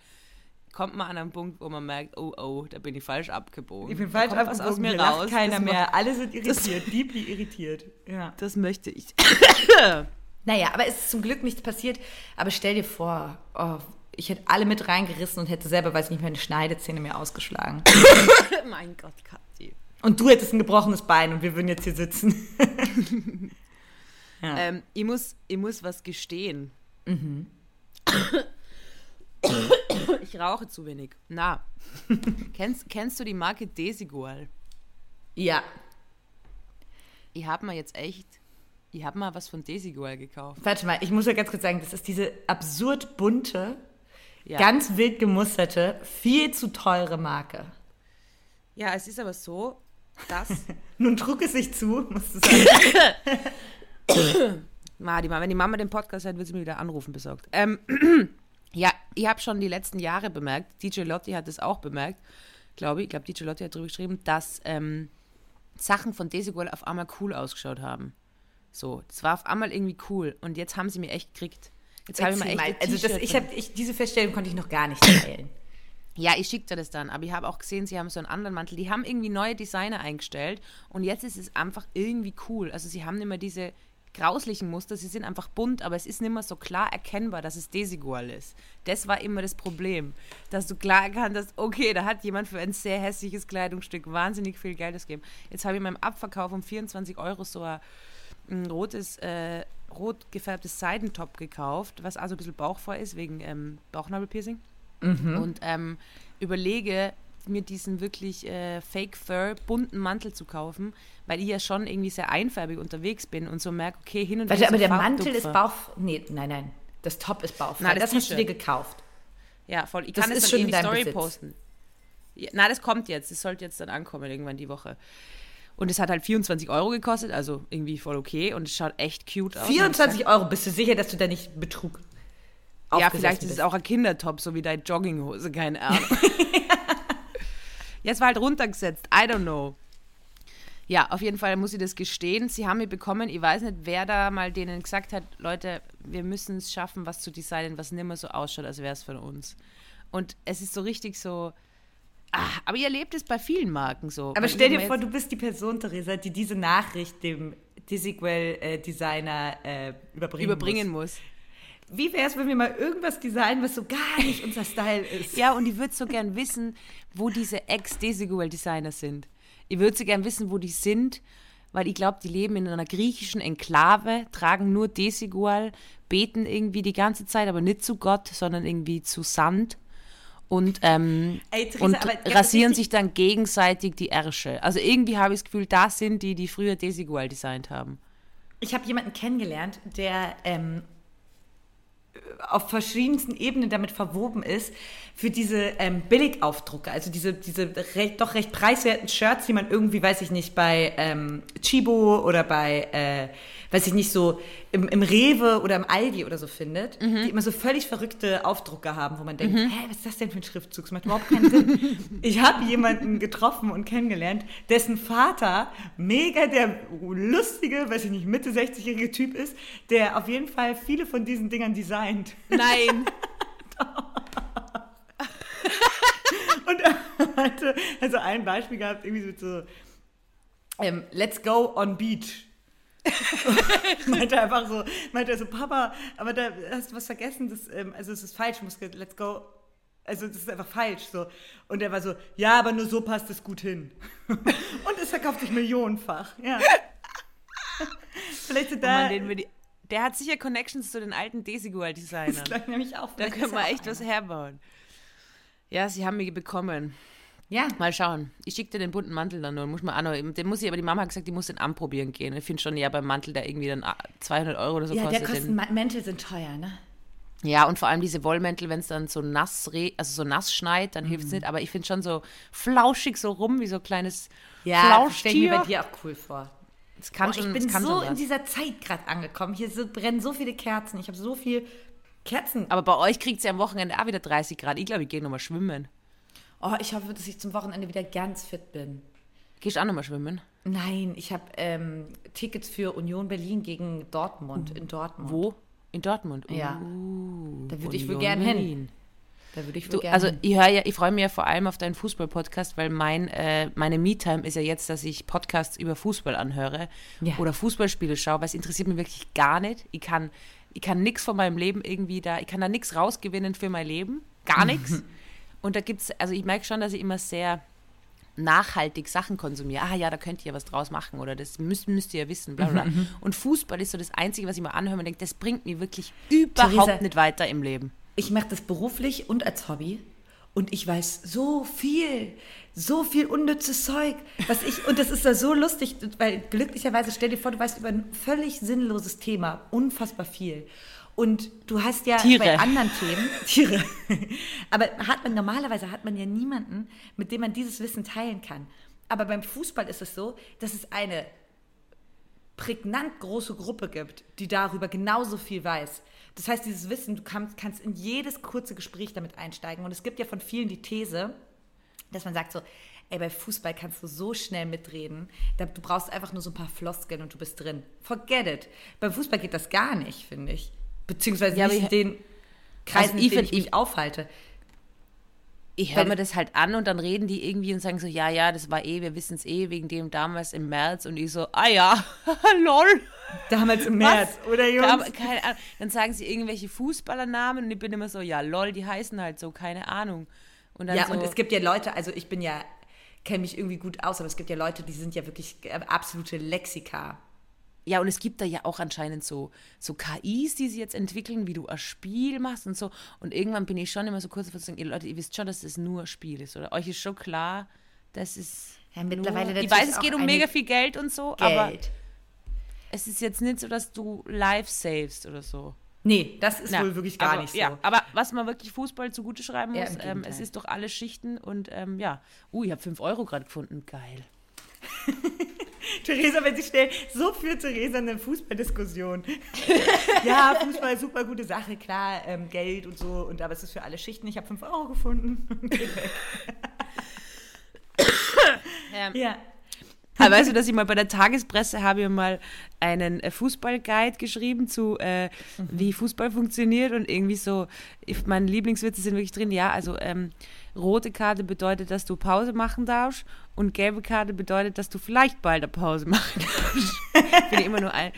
kommt man an einen Punkt, wo man merkt, oh, oh, da bin ich falsch abgebogen. Ich bin Da falsch kommt was abgebogen, aus mir raus. keiner mehr. Alle sind irritiert, deeply irritiert. Ja. Das möchte ich. Naja, aber es ist zum Glück nichts passiert. Aber stell dir vor, oh, ich hätte alle mit reingerissen und hätte selber, weiß nicht, meine Schneidezähne mir ausgeschlagen. mein Gott, Kathi. Und du hättest ein gebrochenes Bein und wir würden jetzt hier sitzen. Ja. Ähm, ich, muss, ich muss was gestehen. Mhm. ich rauche zu wenig. Na, kennst, kennst du die Marke Desigual? Ja, Ich habe mal jetzt echt, ich habe mal was von Desigual gekauft. warte mal, ich muss ja ganz kurz sagen, das ist diese absurd bunte, Ja. ganz wild gemusterte, viel zu teure Marke. Ja, es ist aber so, dass Nun trug es sich zu, musst du sagen. Ma, die, Ma- wenn die Mama den Podcast hört, wird sie mir wieder anrufen besorgt. Ähm, ja, ich habe schon die letzten Jahre bemerkt, DJ Lotti hat es auch bemerkt, glaube ich, ich glaube, DJ Lotti hat darüber geschrieben, dass ähm, Sachen von Desigual auf einmal cool ausgeschaut haben. So, das war auf einmal irgendwie cool und jetzt haben sie mir echt gekriegt. Jetzt habe ich mal echt mal. Also das, ich von- hab, ich, diese Feststellung konnte ich noch gar nicht teilen. Ja, ich schicke dir das dann, aber ich habe auch gesehen, sie haben so einen anderen Mantel. Die haben irgendwie neue Designer eingestellt und jetzt ist es einfach irgendwie cool. Also sie haben nicht mehr diese grauslichen Muster, sie sind einfach bunt, aber es ist nicht mehr so klar erkennbar, dass es Desigual ist. Das war immer das Problem, dass du klar erkannt hast, okay, da hat jemand für ein sehr hässliches Kleidungsstück wahnsinnig viel Geld ausgegeben. Jetzt habe ich in meinem Abverkauf um 24 Euro so ein, ein rotes, äh, rot gefärbtes Seidentop gekauft, was also ein bisschen bauchfrei ist, wegen ähm, Bauchnabelpiercing. mhm. und ähm, überlege, mir diesen wirklich äh, Fake Fur bunten Mantel zu kaufen, weil ich ja schon irgendwie sehr einfärbig unterwegs bin und so merke, okay, hin und wieder. Aber der Mantel ist Bauch. Nee, nein, nein. Das Top ist bauchfrei. Nein, das, das hast du dir gekauft. Ja, voll. Ich das kann es dann in die Story Besitz. posten. Ja, na, das kommt jetzt. Das sollte jetzt dann ankommen irgendwann die Woche. Und es hat halt 24 Euro gekostet, also irgendwie voll okay. Und es schaut echt cute aus. 24 Euro? Bist du sicher, dass du da nicht Betrug Ja, vielleicht ist es auch ein Kindertop, so wie deine Jogginghose, keine Ahnung. ja, es war halt runtergesetzt. I don't know. Ja, auf jeden Fall muss ich das gestehen. Sie haben mir bekommen, ich weiß nicht, wer da mal denen gesagt hat, Leute, wir müssen es schaffen, was zu designen, was nicht mehr so ausschaut, als wäre es von uns. Und es ist so richtig so, ach, aber ihr erlebt es bei vielen Marken so. Aber stell dir vor, du bist die Person, Theresa, die diese Nachricht dem Desigual-Designer äh, überbringen, überbringen muss. muss. Wie wäre es, wenn wir mal irgendwas designen, was so gar nicht unser Style ist? Ja, und ich würde so gern wissen, wo diese Ex-Desigual-Designer sind. Ich würde so gern wissen, wo die sind, weil ich glaube, die leben in einer griechischen Enklave, tragen nur Desigual, beten irgendwie die ganze Zeit, aber nicht zu Gott, sondern irgendwie zu Sand und, ähm, Ey, Theresa, und rasieren sich dann gegenseitig die Ärsche. Also irgendwie habe ich das Gefühl, das sind die, die früher Desigual designt haben. Ich habe jemanden kennengelernt, der ähm, auf verschiedensten Ebenen damit verwoben ist, für diese ähm, Billigaufdrucke, also diese, diese recht, doch recht preiswerten Shirts, die man irgendwie, weiß ich nicht, bei ähm, Chibo oder bei, äh, weiß ich nicht, so im, im Rewe oder im Aldi oder so findet, mhm. die immer so völlig verrückte Aufdrucke haben, wo man denkt, mhm. hä, was ist das denn für ein Schriftzug? Das macht überhaupt keinen Sinn. ich habe jemanden getroffen und kennengelernt, dessen Vater mega der lustige, weiß ich nicht, Mitte 60-jährige Typ ist, der auf jeden Fall viele von diesen Dingern designt. Nein. und er hatte also ein Beispiel gehabt, irgendwie mit so, ähm, let's go on beach. meinte einfach so, meinte er so, Papa, aber da hast du was vergessen, das, ähm, also es ist falsch, muss, let's go, also das ist einfach falsch so. Und er war so, ja, aber nur so passt es gut hin. Und es verkauft sich millionenfach, ja. Vielleicht sind da... Oh Mann, der hat sicher Connections zu den alten Desigual-Designern. Das nämlich auch. Da können wir echt was herbauen. Ja, sie haben mich bekommen. Ja. Mal schauen. Ich schicke dir den bunten Mantel dann nur. Muss man auch noch, den muss ich, aber die Mama hat gesagt, die muss den anprobieren gehen. Ich finde schon, ja, beim Mantel, der irgendwie dann 200 Euro oder so ja, kostet. Ja, der kosten Mäntel sind teuer, ne? Ja, und vor allem diese Wollmäntel, wenn es dann so nass, also so nass schneit, dann mhm. hilft es nicht. Aber ich finde schon so flauschig so rum, wie so ein kleines ja, Flauschtier. Ja, mir bei dir auch cool vor. Das kann Boah, schon, ich bin so in dieser Zeit gerade angekommen. Hier so, brennen so viele Kerzen. Ich habe so viel Kerzen. Aber bei euch kriegt es ja am Wochenende auch wieder 30 Grad. Ich glaube, ich gehe nochmal schwimmen. Oh, ich hoffe, dass ich zum Wochenende wieder ganz fit bin. Gehst du auch nochmal schwimmen? Nein, ich habe ähm, Tickets für Union Berlin gegen Dortmund uh, in Dortmund. Wo? In Dortmund? Uh, ja. Da würde ich wohl gerne hin. Da würde ich wohl gerne Also ich höre ja, ich freue mich ja vor allem auf deinen Fußball-Podcast, weil mein, äh, meine Me-Time ist ja jetzt, dass ich Podcasts über Fußball anhöre ja. oder Fußballspiele schaue, weil es interessiert mich wirklich gar nicht. Ich kann, ich kann nichts von meinem Leben irgendwie da, ich kann da nichts rausgewinnen für mein Leben. Gar nichts. Und da gibt es, also ich merke schon, dass ich immer sehr nachhaltig Sachen konsumiere. Ah ja, da könnt ihr was draus machen oder das müsst, müsst ihr ja wissen. Bla, bla. Mhm. Und Fußball ist so das Einzige, was ich mir anhöre und denke, das bringt mir wirklich überhaupt Theresa, nicht weiter im Leben. Ich mache das beruflich und als Hobby und ich weiß so viel, so viel unnützes Zeug, was ich, und das ist da so lustig, weil glücklicherweise stell dir vor, du weißt über ein völlig sinnloses Thema unfassbar viel. Und du hast ja Tiere. bei anderen Themen Tiere. Aber hat man normalerweise hat man ja niemanden, mit dem man dieses Wissen teilen kann. Aber beim Fußball ist es so, dass es eine prägnant große Gruppe gibt, die darüber genauso viel weiß. Das heißt, dieses Wissen, du kannst, kannst in jedes kurze Gespräch damit einsteigen. Und es gibt ja von vielen die These, dass man sagt so, ey, bei Fußball kannst du so schnell mitreden, du brauchst einfach nur so ein paar Floskeln und du bist drin. Forget it. Beim Fußball geht das gar nicht, finde ich. Beziehungsweise ja, nicht in den Kreisen, also in denen ich mich aufhalte. Ich höre mir das halt an und dann reden die irgendwie und sagen so, ja, ja, das war eh, wir wissen es eh, wegen dem damals im März. Und ich so, ah ja, lol. Damals im März, Was? oder Jungs? Da, keine Ahnung. Dann sagen sie irgendwelche Fußballernamen und ich bin immer so, ja, lol, die heißen halt so, keine Ahnung. Und ja, so, und es gibt ja Leute, also ich bin ja, kenne mich irgendwie gut aus, aber es gibt ja Leute, die sind ja wirklich äh, absolute Lexika ja, und es gibt da ja auch anscheinend so, so KIs, die sie jetzt entwickeln, wie du ein Spiel machst und so. Und irgendwann bin ich schon immer so kurz vor zu sagen, ihr Leute, ihr wisst schon, dass das nur ein Spiel ist, oder? Euch ist schon klar, dass es. Ja, mittlerweile nur, Ich weiß, es geht um mega viel Geld und so, Geld. aber es ist jetzt nicht so, dass du live savest oder so. Nee, das ist Na, wohl wirklich gar aber, nicht so. Ja, aber was man wirklich Fußball zugute schreiben muss, ja, ähm, es ist doch alle Schichten und ähm, ja. Uh, ich habe 5 Euro gerade gefunden. Geil. Theresa, wenn sie schnell, so führt Theresa eine Fußballdiskussion. ja, Fußball, super gute Sache, klar, ähm, Geld und so, und aber es ist für alle Schichten. Ich habe 5 Euro gefunden. ja. ja. Aber weißt du, dass ich mal bei der Tagespresse habe ich mal einen äh, Fußballguide geschrieben zu, äh, mhm. wie Fußball funktioniert und irgendwie so, meine Lieblingswitze sind wirklich drin, ja, also ähm, rote Karte bedeutet, dass du Pause machen darfst und gelbe Karte bedeutet, dass du vielleicht bald eine Pause machen darfst. Finde ich immer nur ein,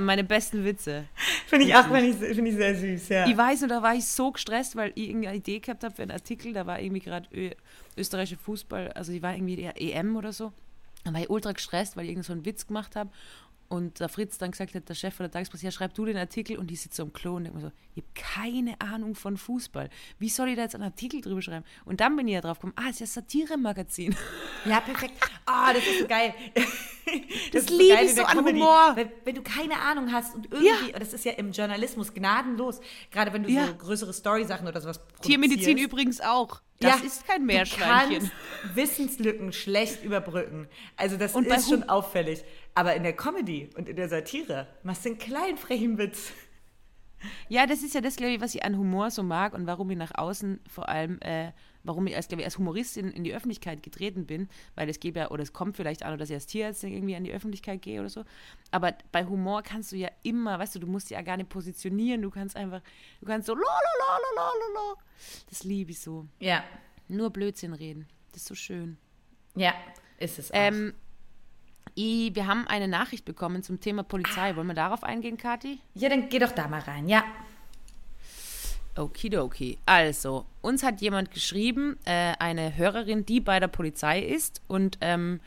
meine besten Witze. Finde ich auch find ich, find ich sehr süß, ja. Ich weiß nur, da war ich so gestresst, weil ich irgendeine Idee gehabt habe für einen Artikel, da war irgendwie gerade österreichische Fußball, also die war irgendwie der EM oder so. Dann war ich ultra gestresst, weil ich irgend so einen Witz gemacht habe. Und der Fritz dann gesagt hat, der Chef von der Tagespresse, ja, schreib du den Artikel und die sitzt so im Klo und denkt mir so, ich habe keine Ahnung von Fußball. Wie soll ich da jetzt einen Artikel drüber schreiben? Und dann bin ich ja drauf gekommen, ah, es ist ja Satire-Magazin. Ja, perfekt. Ah, oh, das ist so geil. Das, das liebe ich so an Humor. Wenn, wenn, du keine Ahnung hast und irgendwie, ja. das ist ja im Journalismus gnadenlos, gerade wenn du ja. so größere Story-Sachen oder sowas produzierst. Tiermedizin übrigens auch. Das ja, ist kein Meerschweinchen. Du kannst Wissenslücken schlecht überbrücken. Also das und ist schon auffällig. Aber in der Comedy und in der Satire machst du einen kleinen frechen Witz. Ja, das ist ja das, glaube ich, was ich an Humor so mag und warum ich nach außen vor allem, äh, warum ich als, glaube ich, als Humoristin in die Öffentlichkeit getreten bin, weil es geht ja, oder es kommt vielleicht an, dass ich als Tierarzt irgendwie an die Öffentlichkeit gehe oder so. Aber bei Humor kannst du ja immer, weißt du, du musst dich ja gar nicht positionieren, du kannst einfach, du kannst so, la. Das liebe ich so. Ja. Nur Blödsinn reden. Das ist so schön. Ja, ist es auch. Ähm, I, wir haben eine Nachricht bekommen zum Thema Polizei. Wollen wir darauf eingehen, Kathi? Ja, dann geh doch da mal rein, ja. Okidoki. Also, uns hat jemand geschrieben, äh, eine Hörerin, die bei der Polizei ist und ähm,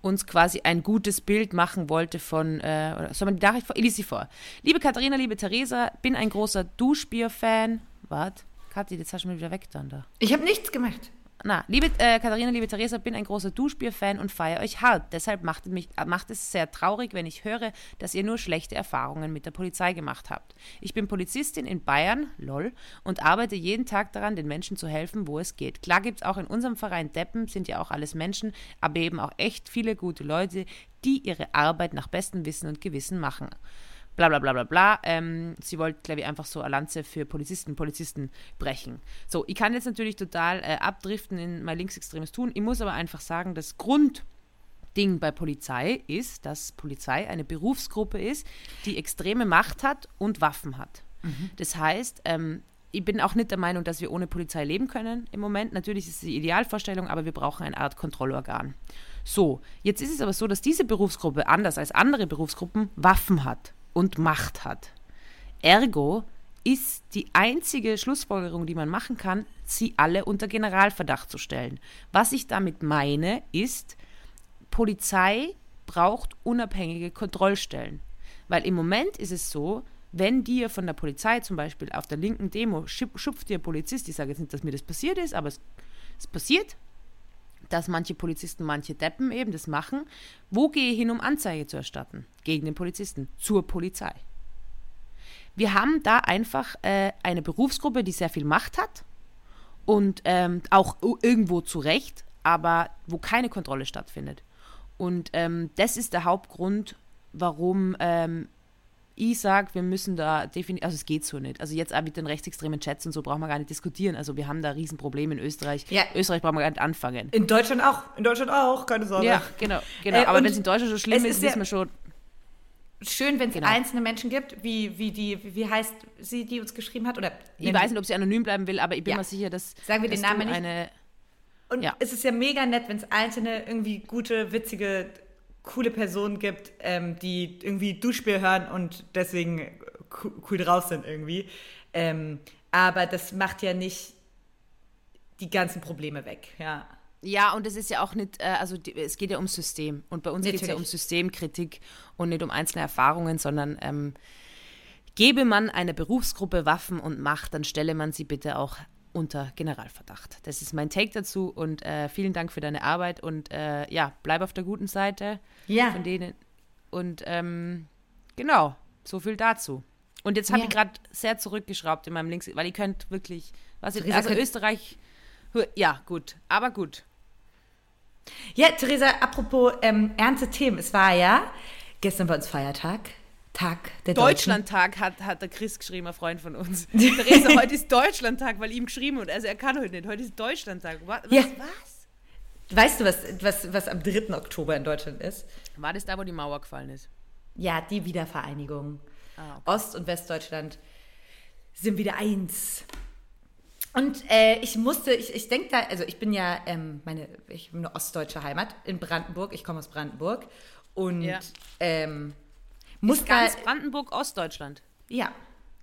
uns quasi ein gutes Bild machen wollte von, äh, oder soll man die Nachricht vor? Ich lese sie vor. Liebe Katharina, liebe Theresa, bin ein großer Duschbier-Fan. Was? Kathi, jetzt hast du mich wieder weg dann da. Ich habe nichts gemacht. Na, liebe äh, Katharina, liebe Theresa, bin ein großer Duschbier-Fan und feiere euch hart. Deshalb macht, mich, macht es sehr traurig, wenn ich höre, dass ihr nur schlechte Erfahrungen mit der Polizei gemacht habt. Ich bin Polizistin in Bayern, lol, und arbeite jeden Tag daran, den Menschen zu helfen, wo es geht. Klar gibt es auch in unserem Verein Deppen, sind ja auch alles Menschen, aber eben auch echt viele gute Leute, die ihre Arbeit nach bestem Wissen und Gewissen machen bla bla bla bla bla. Ähm, sie wollte, glaube ich, einfach so eine Lanze für Polizisten, Polizisten brechen. So, ich kann jetzt natürlich total äh, abdriften in mein linksextremes Tun. Ich muss aber einfach sagen, das Grundding bei Polizei ist, dass Polizei eine Berufsgruppe ist, die extreme Macht hat und Waffen hat. Mhm. Das heißt, ähm, ich bin auch nicht der Meinung, dass wir ohne Polizei leben können im Moment. Natürlich ist es die Idealvorstellung, aber wir brauchen eine Art Kontrollorgan. So, jetzt ist es aber so, dass diese Berufsgruppe anders als andere Berufsgruppen Waffen hat und Macht hat. Ergo ist die einzige Schlussfolgerung, die man machen kann, sie alle unter Generalverdacht zu stellen. Was ich damit meine, ist, Polizei braucht unabhängige Kontrollstellen. Weil im Moment ist es so, wenn dir von der Polizei zum Beispiel auf der linken Demo schupft dir Polizist, ich sage jetzt nicht, dass mir das passiert ist, aber es, es passiert, dass manche Polizisten, manche Deppen eben das machen. Wo gehe ich hin, um Anzeige zu erstatten gegen den Polizisten? Zur Polizei. Wir haben da einfach äh, eine Berufsgruppe, die sehr viel Macht hat und ähm, auch irgendwo zu Recht, aber wo keine Kontrolle stattfindet. Und ähm, das ist der Hauptgrund, warum ähm, ich sage, wir müssen da definitiv, also es geht so nicht. Also jetzt auch mit den rechtsextremen Chats und so brauchen wir gar nicht diskutieren. Also wir haben da Riesenprobleme in Österreich. Ja. Österreich brauchen wir gar nicht anfangen. In Deutschland auch, in Deutschland auch, keine Sorge. Ja, genau, genau. Äh, Aber wenn es in Deutschland so schlimm ist, ist wissen wir schon. Schön, wenn es genau. einzelne Menschen gibt, wie, wie die, wie heißt sie, die uns geschrieben hat? Oder ich weiß nicht, ob sie anonym bleiben will, aber ich bin ja. mir sicher, dass. Sagen wir den Namen nicht. Eine, und ja. es ist ja mega nett, wenn es einzelne irgendwie gute, witzige coole Personen gibt, ähm, die irgendwie Duschbier hören und deswegen cool drauf sind irgendwie. Ähm, aber das macht ja nicht die ganzen Probleme weg, ja. Ja, und es ist ja auch nicht, äh, also es geht ja ums System. Und bei uns geht es ja um Systemkritik und nicht um einzelne Erfahrungen, sondern ähm, gebe man einer Berufsgruppe Waffen und Macht, dann stelle man sie bitte auch unter Generalverdacht. Das ist mein Take dazu und äh, vielen Dank für deine Arbeit und äh, ja, bleib auf der guten Seite ja. von denen. Und ähm, genau, so viel dazu. Und jetzt habe ja. ich gerade sehr zurückgeschraubt in meinem Links, weil ihr könnt wirklich, was ich, also Österreich, ja, gut, aber gut. Ja, Theresa, apropos ähm, ernste Themen. Es war ja gestern bei uns Feiertag. Tag der Deutschlandtag hat, hat der Chris geschrieben, ein Freund von uns. Theresa, heute ist Deutschlandtag, weil ihm geschrieben und also er kann heute nicht. Heute ist Deutschlandtag. Was? Ja. was? Weißt du, was, was, was am 3. Oktober in Deutschland ist? War das da, wo die Mauer gefallen ist? Ja, die Wiedervereinigung. Ah, okay. Ost- und Westdeutschland sind wieder eins. Und äh, ich musste, ich, ich denke da, also ich bin ja, ähm, meine, ich habe eine ostdeutsche Heimat in Brandenburg, ich komme aus Brandenburg und ja. ähm, muss ganz Brandenburg Ostdeutschland. Ja.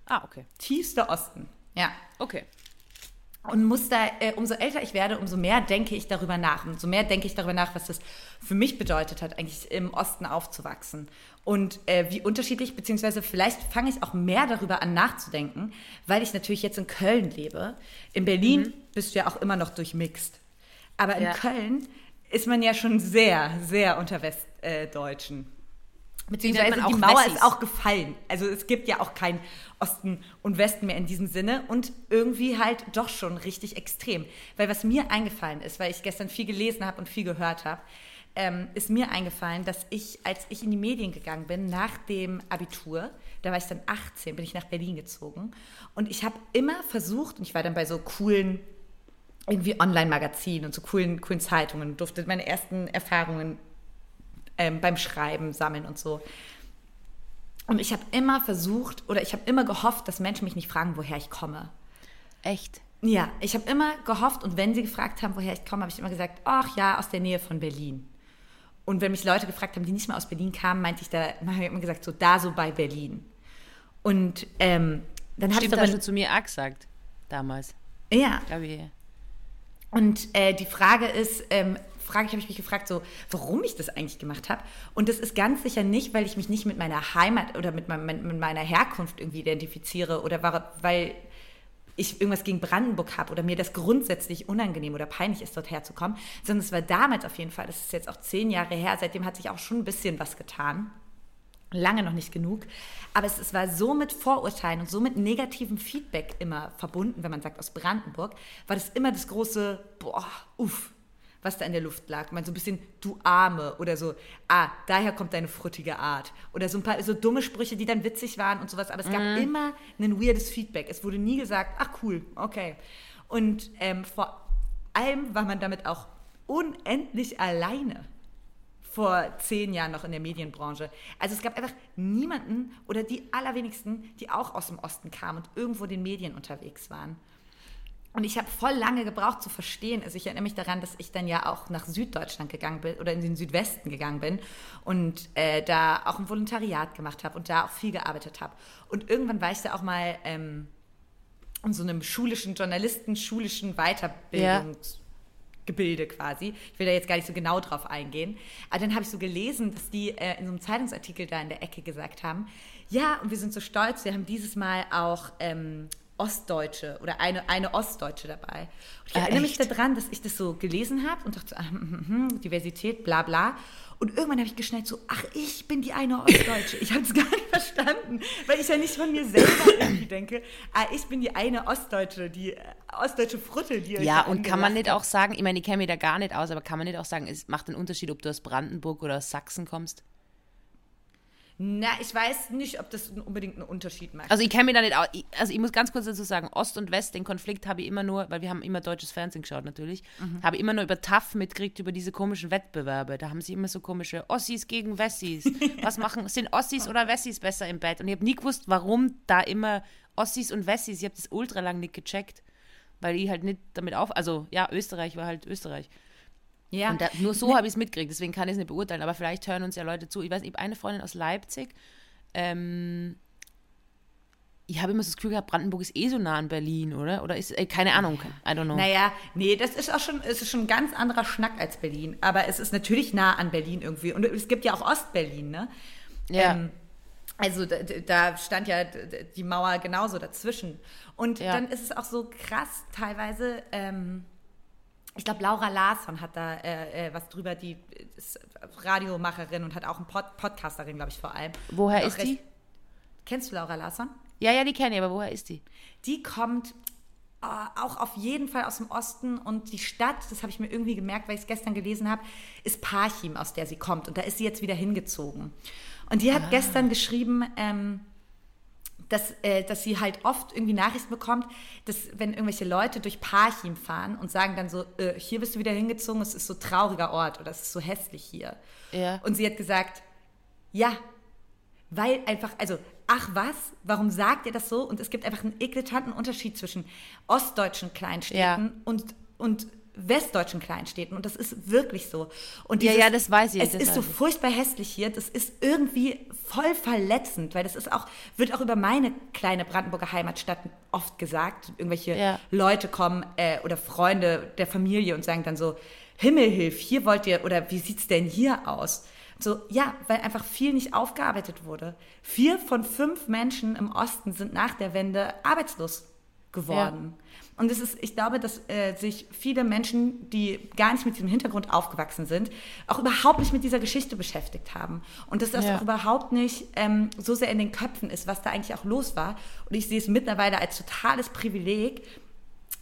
Ah, okay. Tiefster Osten. Ja. Okay. Und muss da, äh, umso älter ich werde, umso mehr denke ich darüber nach. Umso mehr denke ich darüber nach, was das für mich bedeutet hat, eigentlich im Osten aufzuwachsen. Und äh, wie unterschiedlich, beziehungsweise vielleicht fange ich auch mehr darüber an nachzudenken, weil ich natürlich jetzt in Köln lebe. In Berlin mhm. bist du ja auch immer noch durchmixt. Aber in ja. Köln ist man ja schon sehr, sehr unter Westdeutschen. Beziehungsweise die, Mauer Wessis. ist auch gefallen. Also es gibt ja auch kein Osten und Westen mehr in diesem Sinne und irgendwie halt doch schon richtig extrem. Weil was mir eingefallen ist, weil ich gestern viel gelesen habe und viel gehört habe, ähm, ist mir eingefallen, dass ich, als ich in die Medien gegangen bin, nach dem Abitur, da war ich dann 18, bin ich nach Berlin gezogen und ich habe immer versucht, und ich war dann bei so coolen irgendwie Online-Magazinen und so coolen, coolen Zeitungen, durfte meine ersten Erfahrungen ähm, beim Schreiben sammeln und so. Und ich habe immer versucht oder ich habe immer gehofft, dass Menschen mich nicht fragen, woher ich komme. Echt? Ja, ich habe immer gehofft und wenn sie gefragt haben, woher ich komme, habe ich immer gesagt, ach ja, aus der Nähe von Berlin. Und wenn mich Leute gefragt haben, die nicht mehr aus Berlin kamen, meinte ich da, habe ich immer gesagt, so da so bei Berlin. Und ähm, dann habe ich aber schon zu mir auch gesagt damals. Ja. Ich. Und äh, die Frage ist, ähm, Frage ich, habe ich mich gefragt, so, warum ich das eigentlich gemacht habe. Und das ist ganz sicher nicht, weil ich mich nicht mit meiner Heimat oder mit, mein, mit meiner Herkunft irgendwie identifiziere oder war, weil ich irgendwas gegen Brandenburg habe oder mir das grundsätzlich unangenehm oder peinlich ist, dort herzukommen, sondern es war damals auf jeden Fall, das ist jetzt auch zehn Jahre her, seitdem hat sich auch schon ein bisschen was getan. Lange noch nicht genug. Aber es, es war so mit Vorurteilen und so mit negativem Feedback immer verbunden, wenn man sagt aus Brandenburg, war das immer das große, boah, uff, was da in der Luft lag. Man so ein bisschen, du Arme oder so, ah, daher kommt deine fruttige Art. Oder so ein paar so dumme Sprüche, die dann witzig waren und sowas. Aber es gab mhm. immer ein weirdes Feedback. Es wurde nie gesagt, ach cool, okay. Und ähm, vor allem war man damit auch unendlich alleine vor zehn Jahren noch in der Medienbranche. Also es gab einfach niemanden oder die allerwenigsten, die auch aus dem Osten kamen und irgendwo in den Medien unterwegs waren. Und ich habe voll lange gebraucht zu verstehen. Also ich erinnere mich daran, dass ich dann ja auch nach Süddeutschland gegangen bin oder in den Südwesten gegangen bin und äh, da auch ein Volontariat gemacht habe und da auch viel gearbeitet habe. Und irgendwann war ich da auch mal ähm, in so einem schulischen, Journalisten, schulischen Weiterbildungsgebilde ja. quasi. Ich will da jetzt gar nicht so genau drauf eingehen. Aber dann habe ich so gelesen, dass die äh, in so einem Zeitungsartikel da in der Ecke gesagt haben, ja, und wir sind so stolz, wir haben dieses Mal auch ähm, Ostdeutsche oder eine, eine Ostdeutsche dabei. Und ich ah, erinnere echt? mich daran, dass ich das so gelesen habe und dachte, ah, hm, hm, hm, Diversität, bla bla. Und irgendwann habe ich geschnallt so, ach, ich bin die eine Ostdeutsche. Ich habe es gar nicht verstanden, weil ich ja nicht von mir selber irgendwie denke, ah, ich bin die eine Ostdeutsche, die äh, ostdeutsche Frutte, die Ja, und kann man nicht auch sagen, ich meine, ich kenne mich da gar nicht aus, aber kann man nicht auch sagen, es macht einen Unterschied, ob du aus Brandenburg oder aus Sachsen kommst? Na, ich weiß nicht, ob das unbedingt einen Unterschied macht. Also ich kenne mich da nicht aus. Also ich muss ganz kurz dazu sagen, Ost und West, den Konflikt habe ich immer nur, weil wir haben immer deutsches Fernsehen geschaut natürlich, mhm. habe ich immer nur über TAF mitgekriegt, über diese komischen Wettbewerbe. Da haben sie immer so komische Ossis gegen Wessis. Was machen, sind Ossis oder Wessis besser im Bett? Und ich habe nie gewusst, warum da immer Ossis und Wessis, ich habe das ultra lang nicht gecheckt, weil ich halt nicht damit auf, also ja, Österreich war halt Österreich. Ja. Und da, nur so habe ich es mitgekriegt, deswegen kann ich es nicht beurteilen. Aber vielleicht hören uns ja Leute zu. Ich weiß, ich habe eine Freundin aus Leipzig. Ähm, ich habe immer so das Gefühl gehabt, Brandenburg ist eh so nah an Berlin, oder? Oder ist, äh, keine Ahnung, I don't know. Naja, nee, das ist auch schon, es ist schon ein ganz anderer Schnack als Berlin. Aber es ist natürlich nah an Berlin irgendwie. Und es gibt ja auch Ostberlin, ne? Ja. Ähm, also da, da stand ja die Mauer genauso dazwischen. Und Ja. dann ist es auch so krass teilweise. Ähm, ich glaube, Laura Larsson hat da äh, äh, was drüber, die ist Radiomacherin und hat auch einen Pod Podcasterin, glaube ich, vor allem. Woher ist die? Kennst du Laura Larsson? Ja, ja, die kenne ich, aber woher ist die? Die kommt äh, auch auf jeden Fall aus dem Osten und die Stadt, das habe ich mir irgendwie gemerkt, weil ich es gestern gelesen habe, ist Parchim, aus der sie kommt. Und da ist sie jetzt wieder hingezogen. Und die hat gestern geschrieben, ähm, dass, äh, dass sie halt oft irgendwie Nachrichten bekommt, dass wenn irgendwelche Leute durch Parchim fahren und sagen dann so, äh, hier bist du wieder hingezogen, es ist so trauriger Ort oder es ist so hässlich hier. Ja. Und sie hat gesagt, ja, weil einfach, also, ach was, warum sagt ihr das so? Und es gibt einfach einen eklatanten Unterschied zwischen ostdeutschen Kleinstädten Ja. und, und westdeutschen Kleinstädten. Und das ist wirklich so. Und Ja, ja, das weiß ich, Es ist so furchtbar hässlich hier. Das ist irgendwie voll verletzend, weil das ist auch, wird auch über meine kleine Brandenburger Heimatstadt oft gesagt. Irgendwelche Ja. Leute kommen äh, oder Freunde der Familie und sagen dann so, Himmelhilf, hier wollt ihr, oder wie sieht's denn hier aus? So, ja, weil einfach viel nicht aufgearbeitet wurde. Vier von fünf Menschen im Osten sind nach der Wende arbeitslos geworden. Und es ist, ich glaube, dass äh, sich viele Menschen, die gar nicht mit diesem Hintergrund aufgewachsen sind, auch überhaupt nicht mit dieser Geschichte beschäftigt haben. Und dass das Ja. auch überhaupt nicht ähm, so sehr in den Köpfen ist, was da eigentlich auch los war. Und ich sehe es mittlerweile als totales Privileg,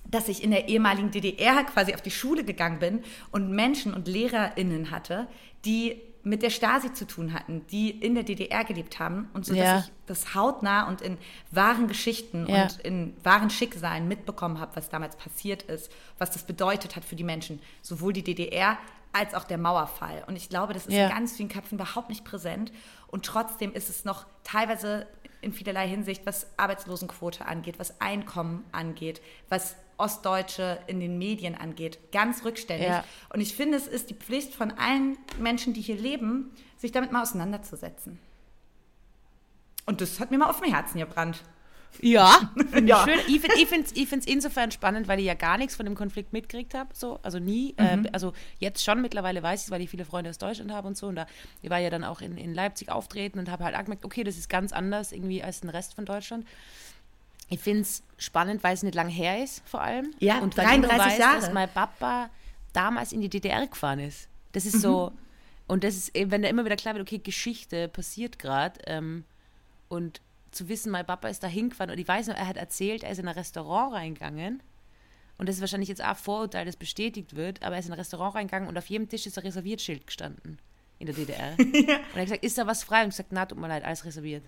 dass ich in der ehemaligen DDR quasi auf die Schule gegangen bin und Menschen und LehrerInnen hatte, die mit der Stasi zu tun hatten, die in der DDR gelebt haben und so, Ja. dass ich das hautnah und in wahren Geschichten Ja. und in wahren Schicksalen mitbekommen habe, was damals passiert ist, was das bedeutet hat für die Menschen, sowohl die DDR als auch der Mauerfall. Und ich glaube, das ist Ja. in ganz vielen Köpfen überhaupt nicht präsent und trotzdem ist es noch teilweise in vielerlei Hinsicht, was Arbeitslosenquote angeht, was Einkommen angeht, was Ostdeutsche in den Medien angeht, ganz rückständig. Ja. Und ich finde, es ist die Pflicht von allen Menschen, die hier leben, sich damit mal auseinanderzusetzen. Und das hat mir mal auf dem Herzen gebrannt. Ja, finde Ja. ich schön. Ich finde ich find's, ich find's insofern spannend, weil ich ja gar nichts von dem Konflikt mitgekriegt habe. So. Also nie. Mhm. Äh, also jetzt schon mittlerweile weiß ich es, weil ich viele Freunde aus Deutschland habe und so. Und da ich war ja dann auch in, in Leipzig auftreten und habe halt gemerkt, okay, das ist ganz anders irgendwie als den Rest von Deutschland. Ich finde es spannend, weil es nicht lang her ist, vor allem. Ja, und weil ich nur 33 weiß, Jahre. dass mein Papa damals in die DDR gefahren ist. Das ist so. Mhm. Und das ist, wenn da immer wieder klar wird, okay, Geschichte passiert gerade. Ähm, und zu wissen, mein Papa ist da hingefahren und ich weiß noch, er hat erzählt, er ist in ein Restaurant reingegangen. Und das ist wahrscheinlich jetzt auch Vorurteil, das bestätigt wird, aber er ist in ein Restaurant reingegangen und auf jedem Tisch ist ein Reserviertschild gestanden in der DDR. Und er hat gesagt, ist da was frei? Und ich gesagt, na, tut mir leid, alles reserviert.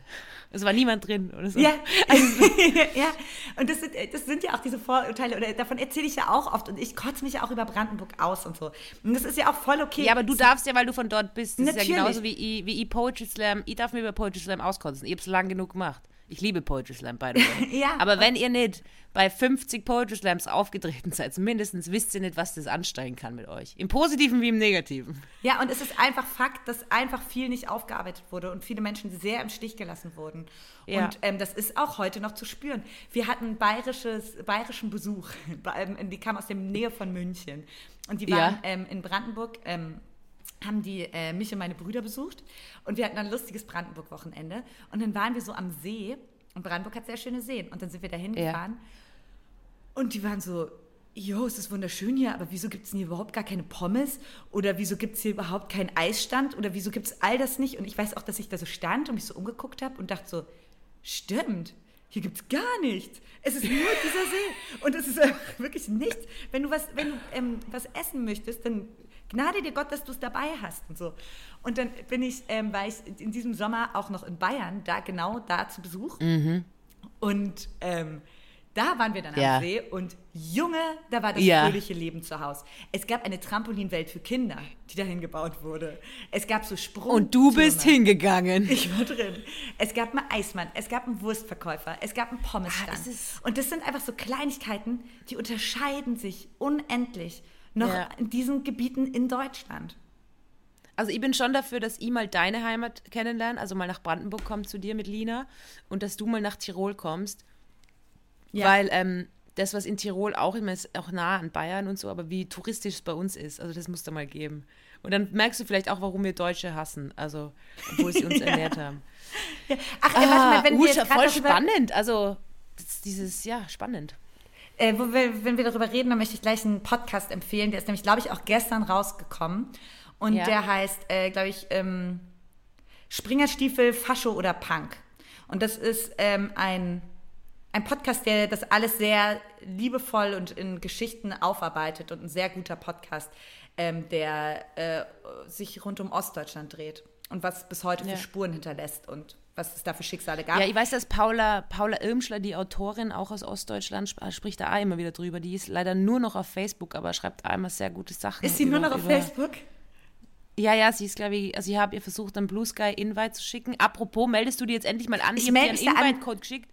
Es war niemand drin oder so. Ja, ja. Und das sind, das sind ja auch diese Vorurteile, oder davon erzähle ich ja auch oft und ich kotze mich ja auch über Brandenburg aus und so. Und das ist ja auch voll okay. Ja, aber du darfst ja, weil du von dort bist. Das ist Natürlich. ja genauso wie ich, wie ich Poetry Slam. Ich darf mir über Poetry Slam auskotzen. Ich habe es lang genug gemacht. Ich liebe Poetry Slam, by the way. Ja. Aber wenn ihr nicht bei 50 Poetry Slams aufgetreten seid, mindestens wisst ihr nicht, was das anstellen kann mit euch. Im Positiven wie im Negativen. Ja, und es ist einfach Fakt, dass einfach viel nicht aufgearbeitet wurde und viele Menschen sehr im Stich gelassen wurden. Ja. Und ähm, das ist auch heute noch zu spüren. Wir hatten bayerisches, bayerischen Besuch. Die kam aus der Nähe von München. Und die waren Ja. ähm, in Brandenburg, ähm, haben die äh, mich und meine Brüder besucht. Und wir hatten ein lustiges Brandenburg-Wochenende. Und dann waren wir so am See. Und Brandenburg hat sehr schöne Seen. Und dann sind wir dahin Ja. gefahren. Und die waren so, jo, es ist wunderschön hier, aber wieso gibt es hier überhaupt gar keine Pommes? Oder wieso gibt es hier überhaupt keinen Eisstand? Oder wieso gibt es all das nicht? Und ich weiß auch, dass ich da so stand und mich so umgeguckt habe und dachte so, stimmt, hier gibt es gar nichts. Es ist nur dieser See. Und es ist wirklich nichts. Wenn du was, wenn du ähm, was essen möchtest, dann gnade dir Gott, dass du es dabei hast und so. Und dann bin ich, ähm, war ich in diesem Sommer auch noch in Bayern, da genau da zu Besuch. Und ähm, da waren wir dann Ja. am See und Junge, da war das Ja. fröhliche Leben zu Hause. Es gab eine Trampolinwelt für Kinder, die dahin gebaut wurde. Es gab so Sprung. Und du bist hingegangen. Ich war drin. Es gab einen Eismann, es gab einen Wurstverkäufer, es gab einen Pommesstand. Ah, es ist- und das sind einfach so Kleinigkeiten, die unterscheiden sich unendlich noch Ja. in diesen Gebieten in Deutschland. Also ich bin schon dafür, dass ich mal deine Heimat kennenlerne, also mal nach Brandenburg kommt zu dir mit Lina und dass du mal nach Tirol kommst. Ja. Weil ähm, das, was in Tirol auch immer ist, auch nah an Bayern und so, aber wie touristisch es bei uns ist, also das muss da mal geben. Und dann merkst du vielleicht auch, warum wir Deutsche hassen, also obwohl sie uns ja. ernährt haben. Ja. Ach, ah, warte mal, wenn wir jetzt voll spannend, also dieses, ja, spannend. Äh, wo wir, wenn wir darüber reden, dann möchte ich gleich einen Podcast empfehlen. Der ist nämlich, glaube ich, auch gestern rausgekommen. Und ja. der heißt, äh, glaube ich, ähm, Springerstiefel, Fascho oder Punk. Und das ist ähm, ein, ein Podcast, der das alles sehr liebevoll und in Geschichten aufarbeitet und ein sehr guter Podcast, ähm, der äh, sich rund um Ostdeutschland dreht und was bis heute ja. für Spuren hinterlässt und was es da für Schicksale gab. Ja, ich weiß, dass Paula, Paula Irmschler, die Autorin, auch aus Ostdeutschland, sp spricht da auch immer wieder drüber. Die ist leider nur noch auf Facebook, aber schreibt auch immer sehr gute Sachen. Ist sie nur noch auf Facebook? Ja, ja, sie ist, glaube ich, also ich habe ihr versucht, einen Blue Sky Invite zu schicken. Apropos, meldest du dir jetzt endlich mal an? Ich, ich habe dir einen Invite-Code geschickt.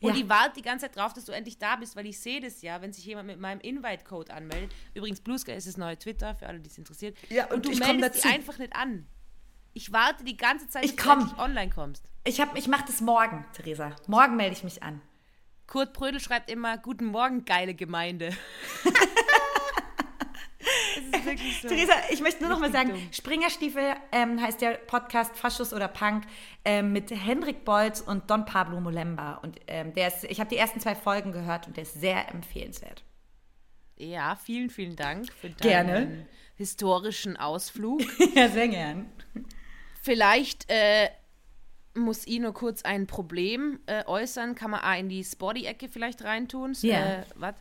Und ja. ich warte die ganze Zeit drauf, dass du endlich da bist, weil ich sehe das ja, wenn sich jemand mit meinem Invite-Code anmeldet. Übrigens, Blue Sky ist das neue Twitter, für alle, die es interessiert. Ja, und, und du meldest dich einfach nicht an. Ich warte die ganze Zeit, bis du endlich online kommst. Ich, ich mache das morgen, Theresa. Morgen melde ich mich an. Kurt Brödel schreibt immer, guten Morgen, geile Gemeinde. so. Theresa, ich möchte nur noch mal sagen, dumm. Springerstiefel ähm, heißt der Podcast Faschus oder Punk ähm, mit Hendrik Bolz und Don Pablo Molemba. Und ähm, der ist, ich habe die ersten zwei Folgen gehört und der ist sehr empfehlenswert. Ja, vielen, vielen Dank für deinen Gerne. historischen Ausflug. ja, sehr gern. Vielleicht äh, muss ich nur kurz ein Problem äh, äußern. Kann man auch in die Sporty-Ecke vielleicht reintun? Ja. Yeah. Äh, was?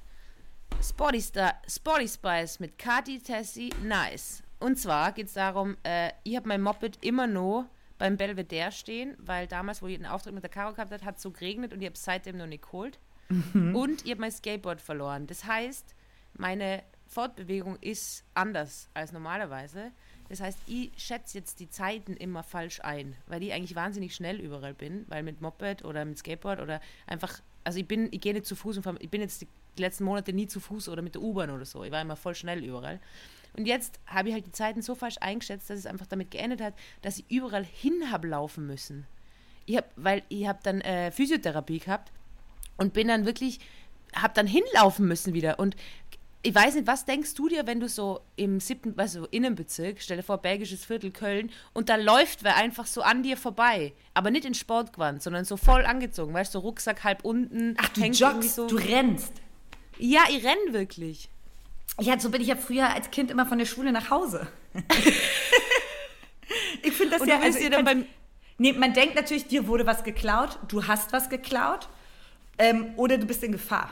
Sporty, Star, Sporty Spice mit Kati Tessie, nice. Und zwar geht es darum, äh, ich habe mein Moped immer noch beim Belvedere stehen, weil damals, wo ich den Auftritt mit der Karo gehabt habe, hat es so geregnet und ich habe es seitdem noch nicht geholt. Mhm. Und ich habe mein Skateboard verloren. Das heißt, meine Fortbewegung ist anders als normalerweise. Das heißt, ich schätze jetzt die Zeiten immer falsch ein, weil ich eigentlich wahnsinnig schnell überall bin, weil mit Moped oder mit Skateboard oder einfach, also ich bin, ich gehe nicht zu Fuß und ich bin jetzt die die letzten Monate nie zu Fuß oder mit der U-Bahn oder so. Ich war immer voll schnell überall. Und jetzt habe ich halt die Zeiten so falsch eingeschätzt, dass es einfach damit geendet hat, dass ich überall hin habe laufen müssen. Ich hab, weil ich habe dann äh, Physiotherapie gehabt und bin dann wirklich, habe dann hinlaufen müssen wieder. Und ich weiß nicht, was denkst du dir, wenn du so im siebten, also Innenbezirk, stell dir vor, belgisches Viertel Köln, und da läuft wer einfach so an dir vorbei, aber nicht in Sportgewand, sondern so voll angezogen, weißt du, so Rucksack halb unten. Ach, du joggst, so. du rennst. Ja, ich renne wirklich. Ja, so bin ich ja früher als Kind immer von der Schule nach Hause. ich finde das Und ja. Also, dann beim nee, man denkt natürlich, dir wurde was geklaut, du hast was geklaut ähm, oder du bist in Gefahr.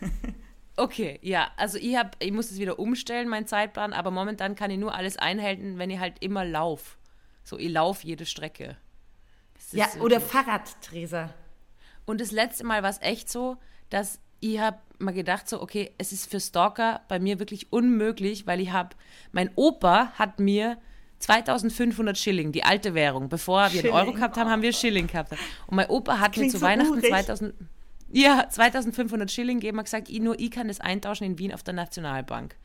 Okay, ja, also ich, hab, ich muss es wieder umstellen, mein Zeitplan, aber momentan kann ich nur alles einhalten, wenn ich halt immer laufe. So, ich laufe jede Strecke. Ja, oder Fahrrad, Theresa. Und das letzte Mal war es echt so, dass ich habe mal gedacht, so, okay, es ist für Stalker bei mir wirklich unmöglich, weil ich habe, mein Opa hat mir 2500 Schilling, die alte Währung. Bevor wir einen Euro gehabt haben, haben wir Schilling gehabt. Und mein Opa hat mir zu so Weihnachten urig. 2000, ja, 2500 Schilling gegeben, hat gesagt, ich, nur ich kann das eintauschen in Wien auf der Nationalbank.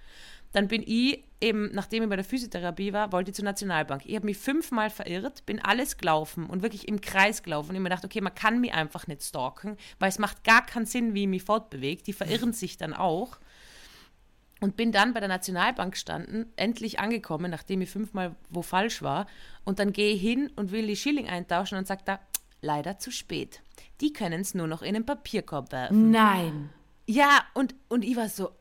Dann bin ich eben, nachdem ich bei der Physiotherapie war, wollte ich zur Nationalbank. Ich habe mich fünfmal verirrt, bin alles gelaufen und wirklich im Kreis gelaufen. Und ich mir gedacht, okay, man kann mich einfach nicht stalken, weil es macht gar keinen Sinn, wie ich mich fortbewege. Die verirren sich dann auch. Und bin dann bei der Nationalbank gestanden, endlich angekommen, nachdem ich fünfmal wo falsch war. Und dann gehe ich hin und will die Schilling eintauschen und sagt da, leider zu spät. Die können es nur noch in den Papierkorb werfen. Nein. Ja, und, und ich war so,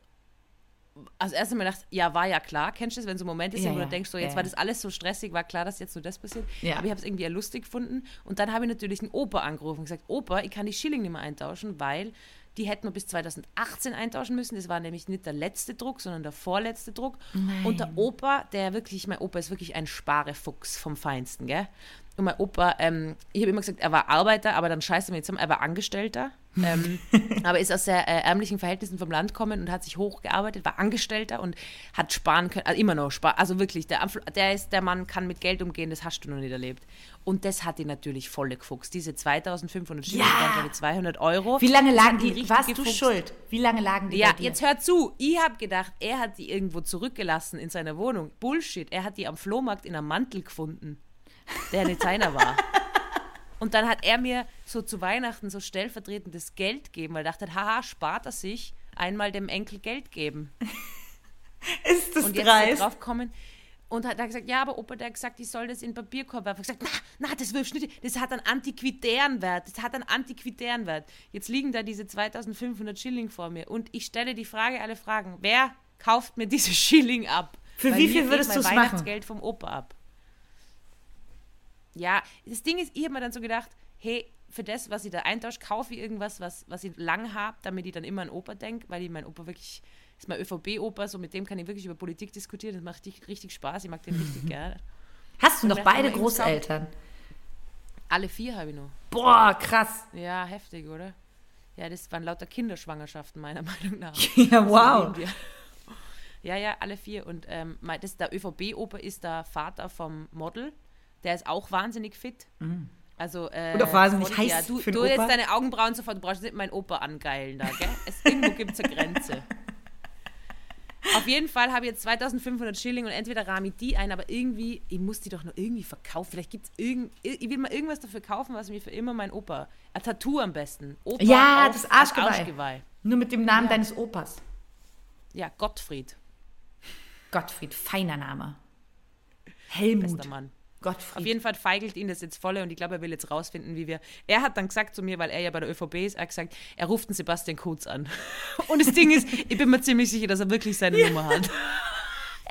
also erst einmal gedacht, ja, war ja klar, kennst du das, wenn so ein Moment ist, ja, wo du denkst, so jetzt ja, war das alles so stressig, war klar, dass jetzt nur das passiert. Ja. Aber ich habe es irgendwie lustig gefunden. Und dann habe ich natürlich einen Opa angerufen und gesagt, Opa, ich kann die Schilling nicht mehr eintauschen, weil die hätten wir bis 2018 eintauschen müssen. Das war nämlich nicht der letzte Druck, sondern der vorletzte Druck. Nein. Und der Opa, der wirklich, mein Opa ist wirklich ein Sparefuchs vom Feinsten, gell? Und mein Opa, ähm, ich habe immer gesagt, er war Arbeiter, aber dann scheiße mir jetzt, er war Angestellter. ähm, aber ist aus sehr äh, ärmlichen Verhältnissen vom Land gekommen und hat sich hochgearbeitet, war Angestellter und hat sparen können, also immer noch sparen, also wirklich, der, der ist, der Mann kann mit Geld umgehen, das hast du noch nicht erlebt. Und das hat ihn natürlich volle gefuchst. Diese 2500 Schilling, ja. glaube 200 Euro. Wie lange lagen die, die warst gefuchst. du schuld? Wie lange lagen die Ja, jetzt hör zu, ich habe gedacht, er hat die irgendwo zurückgelassen in seiner Wohnung. Bullshit, er hat die am Flohmarkt in einem Mantel gefunden, der nicht seiner war. Und dann hat er mir so zu Weihnachten so stellvertretendes Geld gegeben, weil er dachte, haha, spart er sich, einmal dem Enkel Geld geben. Ist das und jetzt dreist? drauf kommen und hat er gesagt, ja, aber Opa, der hat gesagt, ich soll das in den Papierkorb werfen. Ich gesagt, na, na, das wirfst nicht, das hat einen antiquitären Wert, das hat einen antiquitären Wert. Jetzt liegen da diese 2500 Schilling vor mir und ich stelle die Frage, alle Fragen, wer kauft mir diese Schilling ab? Für Weil wie viel würdest du es machen? Weihnachtsgeld vom Opa ab ja, das Ding ist, ich habe mir dann so gedacht, hey, für das, was ich da eintausche, kaufe ich irgendwas, was, was ich lang habe, damit ich dann immer an Opa denke, weil ich mein Opa wirklich, ist mein ÖVP-Opa, so mit dem kann ich wirklich über Politik diskutieren, das macht richtig, richtig Spaß, ich mag den richtig gerne. Hast du noch beide Großeltern? Alle vier habe ich noch. Boah, krass. Ja, heftig, oder? Ja, das waren lauter Kinderschwangerschaften, meiner Meinung nach. ja, wow. Ja, ja, alle vier. Und ähm, das, der ÖVP-Opa ist der Vater vom Model. Der ist auch wahnsinnig fit. Mhm. Also, äh, und auch wahnsinnig heiß ja, du, für du jetzt deine Augenbrauen sofort, du brauchst nicht meinen Opa angeilen da, gell? Es, irgendwo gibt es eine Grenze. Auf jeden Fall habe ich jetzt 2500 Schilling und entweder rahme ich die ein, aber irgendwie, ich muss die doch noch irgendwie verkaufen. Vielleicht gibt es irgend, ich will mal irgendwas dafür kaufen, was mir für immer mein Opa, ein Tattoo am besten. Opa ja, auf, das Arschgeweih. Arschgeweih. Nur mit dem Namen ja. deines Opas. Ja, Gottfried. Gottfried, feiner Name. Helmut. Bester Mann. Gottfried. Auf jeden Fall feigelt ihn das jetzt volle und ich glaube, er will jetzt rausfinden, wie wir. Er hat dann gesagt zu mir, weil er ja bei der ÖVP ist, er hat gesagt, er ruft den Sebastian Kurz an. Und das Ding ist, ich bin mir ziemlich sicher, dass er wirklich seine ja. Nummer hat.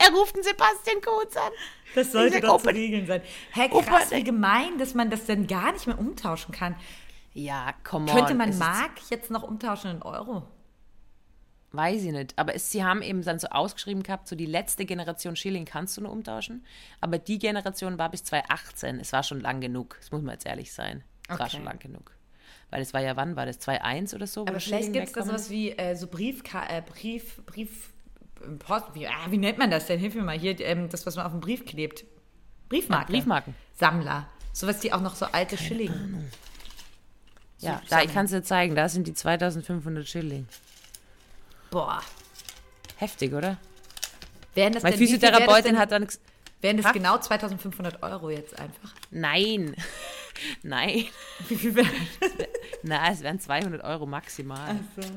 Er ruft den Sebastian Kurz an. Das sollte sag, doch zu regeln sein. Hä, hey, krass, wie gemein, dass man das dann gar nicht mehr umtauschen kann. Ja, komm on. Könnte man Mark jetzt noch umtauschen in Euro? Weiß ich nicht. Aber es, sie haben eben dann so ausgeschrieben gehabt, so die letzte Generation Schilling kannst du nur umtauschen. Aber die Generation war bis 2018. Es war schon lang genug. Das muss man jetzt ehrlich sein. Es okay. war schon lang genug. Weil es war ja, wann war das? 2.1 oder so? Aber vielleicht gibt es da sowas wie äh, so Brief, äh, Brief, Brief, ähm, Post, wie, ah, wie nennt man das denn? Hilf mir mal hier, ähm, das, was man auf dem Brief klebt. Briefmarken. Ja, Briefmarken. Sammler. Sowas, die auch noch so alte Keine Schilling. Ahnung. So ja, da, ich kann es dir zeigen. Da sind die 2500 Schilling. Boah. Heftig, oder? Wären das Meine Physiotherapeutin hat dann. Wären das genau 2500 Euro jetzt einfach? Nein. Nein. Wie viel wären das? Na, es wären 200 Euro maximal. Ach so.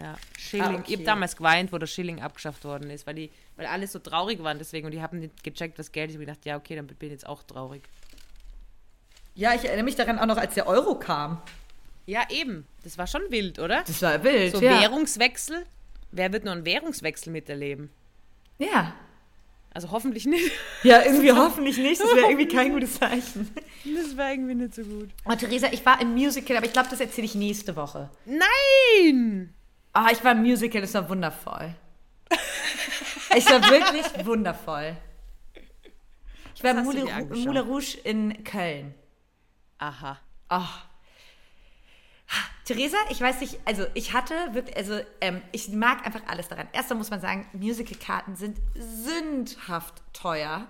Ja, Schilling. Ah, okay. Ich habe damals geweint, wo der Schilling abgeschafft worden ist, weil, die, weil alle so traurig waren deswegen und die haben nicht gecheckt, was Geld ist. Ich habe gedacht, ja, okay, dann bin ich jetzt auch traurig. Ja, ich erinnere mich daran auch noch, als der Euro kam. Ja, eben. Das war schon wild, oder? Das war wild. So ja. Währungswechsel. Wer wird nur einen Währungswechsel miterleben? Ja. Also hoffentlich nicht. Ja, irgendwie hoffentlich nicht. Das wäre irgendwie kein gutes Zeichen. Das war irgendwie nicht so gut. Oh, Theresa, ich war im Musical, aber ich glaube, das erzähle ich nächste Woche. Nein! Oh, ich war im Musical, das war wundervoll. es war wirklich wundervoll. Ich war im Moulin Rouge in Köln. Aha. Oh, Theresa, ich weiß nicht, also ich hatte wirklich, also ähm, ich mag einfach alles daran. Erstmal muss man sagen, Musical-Karten sind sündhaft teuer.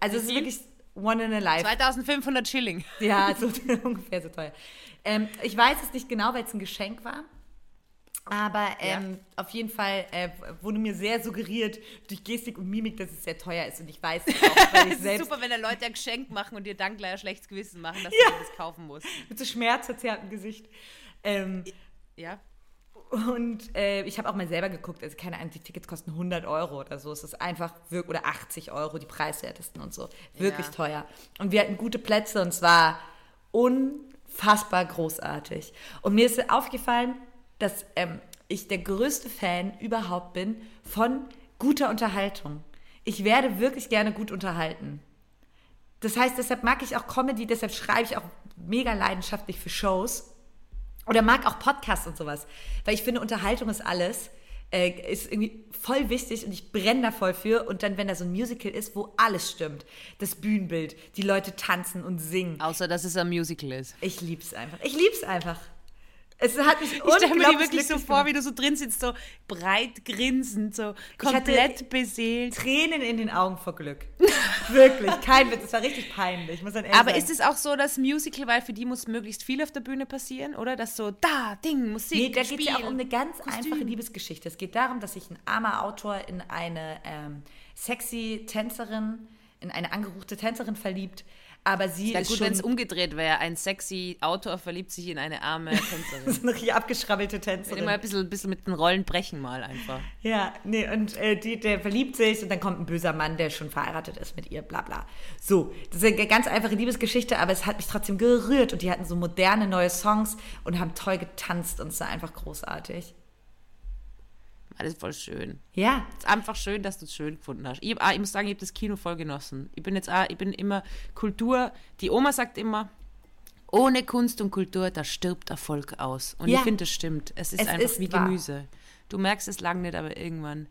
Also es ist wirklich one in a life. 2500 Schilling. Ja, so ungefähr so teuer. Ähm, ich weiß es nicht genau, weil es ein Geschenk war. Aber ähm, ja. auf jeden Fall äh, wurde mir sehr suggeriert durch Gestik und Mimik, dass es sehr teuer ist. Und ich weiß es auch, weil ich selbst... super, wenn da Leute ein Geschenk machen und dir dann gleich ein schlechtes Gewissen machen, dass ja. du das kaufen musst. Mit so schmerzverzerrtem Gesicht. Ähm, ja. Und äh, ich habe auch mal selber geguckt, also keine Ahnung, die Tickets kosten 100 Euro oder so. Es ist einfach wirklich, oder 80 Euro, die preiswertesten und so. Wirklich ja. teuer. Und wir hatten gute Plätze und zwar unfassbar großartig. Und mir ist aufgefallen, dass ähm, ich der größte Fan überhaupt bin von guter Unterhaltung. Ich werde wirklich gerne gut unterhalten. Das heißt, deshalb mag ich auch Comedy, deshalb schreibe ich auch mega leidenschaftlich für Shows oder mag auch Podcasts und sowas. Weil ich finde, Unterhaltung ist alles. äh, ist irgendwie voll wichtig und ich brenne da voll für. Und dann, wenn da so ein Musical ist, wo alles stimmt, das Bühnenbild, die Leute tanzen und singen. Außer, dass es ein Musical ist. Ich lieb's einfach. Ich lieb's einfach. Es hat mich Ich stelle mir die wirklich so vor, wie du so drin sitzt, so breit grinsend, so komplett beseelt. Tränen in den Augen vor Glück. Wirklich, kein Witz. Es war richtig peinlich. Ich muss dann ehrlich Aber sagen. ist es auch so, dass Musical, weil für die muss möglichst viel auf der Bühne passieren, oder? Dass so, da, Ding, Musik, Nee, da geht es ja auch um eine ganz Kostüm. einfache Liebesgeschichte. Es geht darum, dass sich ein armer Autor in eine ähm, sexy Tänzerin, in eine angeruchte Tänzerin verliebt, aber sie Ja ist gut, schon wenn es umgedreht wäre. Ein sexy Autor verliebt sich in eine arme Tänzerin. so eine richtig abgeschrabbelte Immer Tänzerin. ein bisschen, bisschen mit den Rollen brechen mal einfach. Ja, nee, und äh, die, der verliebt sich und dann kommt ein böser Mann, der schon verheiratet ist mit ihr, bla bla. So, das ist eine ganz einfache Liebesgeschichte, aber es hat mich trotzdem gerührt und die hatten so moderne neue Songs und haben toll getanzt und es war einfach großartig. Alles voll schön. Ja, Es ist einfach schön, dass du es schön gefunden hast. Ich, auch- ich muss sagen, ich habe das Kino voll genossen. Ich bin jetzt auch, ich bin immer Kultur. Die Oma sagt immer, ohne Kunst und Kultur, da stirbt Erfolg aus. Und Ja. ich finde, das stimmt. Es ist Es einfach ist wie wahr. Gemüse. Du merkst es lang nicht, aber irgendwann.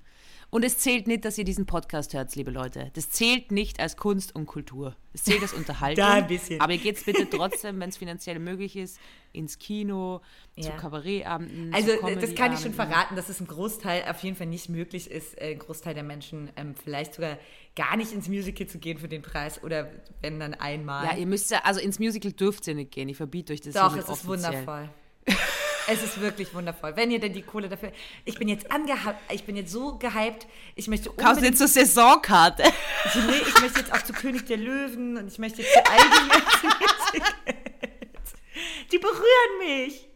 Und es zählt nicht, dass ihr diesen Podcast hört, liebe Leute. Das zählt nicht als Kunst und Kultur. Es zählt als Unterhaltung. Da ein bisschen. Aber ihr geht bitte trotzdem, wenn es finanziell möglich ist, ins Kino, zu Ja. Kabarettabenden. Also zu das kann ich schon verraten, dass es im Großteil auf jeden Fall nicht möglich ist, äh, ein Großteil der Menschen ähm, vielleicht sogar gar nicht ins Musical zu gehen für den Preis oder wenn dann einmal. Ja, ihr müsst ja, also ins Musical dürft ihr nicht gehen. Ich verbiete euch das Doch, es ist offiziell. wundervoll. es ist wirklich wundervoll. Wenn ihr denn die Kohle dafür. Ich bin jetzt angehypt, ich bin jetzt so gehypt. Ich möchte Kaufst du jetzt zur Saisonkarte? so, nee, ich möchte jetzt auch zu König der Löwen und ich möchte jetzt zu all Musicals. Die berühren mich.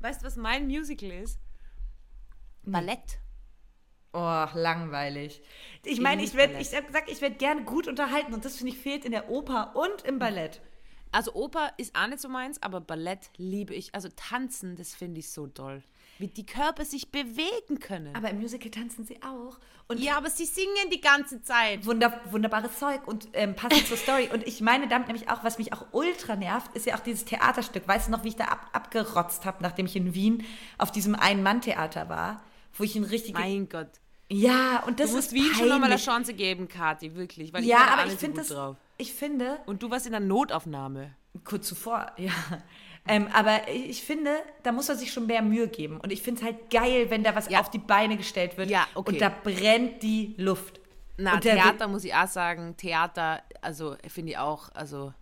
Weißt du, was mein Musical ist? Ballett. Oh, langweilig. Ich meine, ich werde, ich gesagt, ich werde gerne gut unterhalten und das finde ich fehlt in der Oper und im Ballett. Also Oper ist auch nicht so meins, aber Ballett liebe ich. Also tanzen, das finde ich so toll. Wie die Körper sich bewegen können. Aber im Musical tanzen sie auch und ja, aber sie singen die ganze Zeit. wunder, wunderbares Zeug und ähm, passend zur Story. Und ich meine damit nämlich auch, was mich auch ultra nervt, ist ja auch dieses Theaterstück. Weißt du noch, wie ich da ab, abgerotzt habe, nachdem ich in Wien auf diesem Ein-Mann-Theater war, wo ich ein richtig Mein Gott. ja und das Du musst ist Wien schon nochmal eine peinlich. Chance geben, Kathi, wirklich. Weil ich Ja, aber ich so finde gut das, drauf. Ich finde, Und du warst in der Notaufnahme. Kurz zuvor, ja. Ähm, aber ich finde, da muss er sich schon mehr Mühe geben. Und ich finde es halt geil, wenn da was Ja. auf die Beine gestellt wird Ja, okay. und da brennt die Luft. Na, Theater muss ich auch sagen, Theater, also finde ich auch, also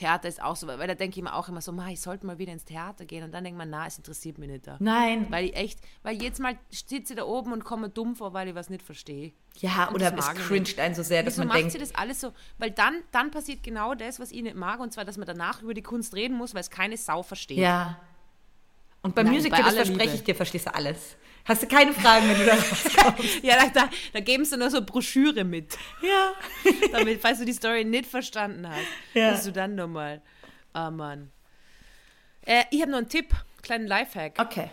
Theater ist auch so, weil da denke ich mir auch immer so, ma, ich sollte mal wieder ins Theater gehen und dann denkt man, na, es interessiert mich nicht da. Nein. Weil ich echt, weil jedes Mal sitze ich da oben und komme dumm vor, weil ich was nicht verstehe. Ja, Und oder es cringed einen so sehr, dass Wieso man macht denkt, sie das alles so? Weil dann, dann passiert genau das, was ich nicht mag, und zwar, dass man danach über die Kunst reden muss, weil es keine Sau versteht. ja. Und beim Nein, Musical, bei das verspreche Liebe. ich dir, verstehst du alles. Hast du keine Fragen, wenn du da rauskommst. Ja, da, da, da geben sie nur so Broschüre mit, ja. damit, falls du die Story nicht verstanden hast, Ja. dass du dann nochmal, ah Mann. Äh, ich habe noch einen Tipp, kleinen Lifehack. Okay.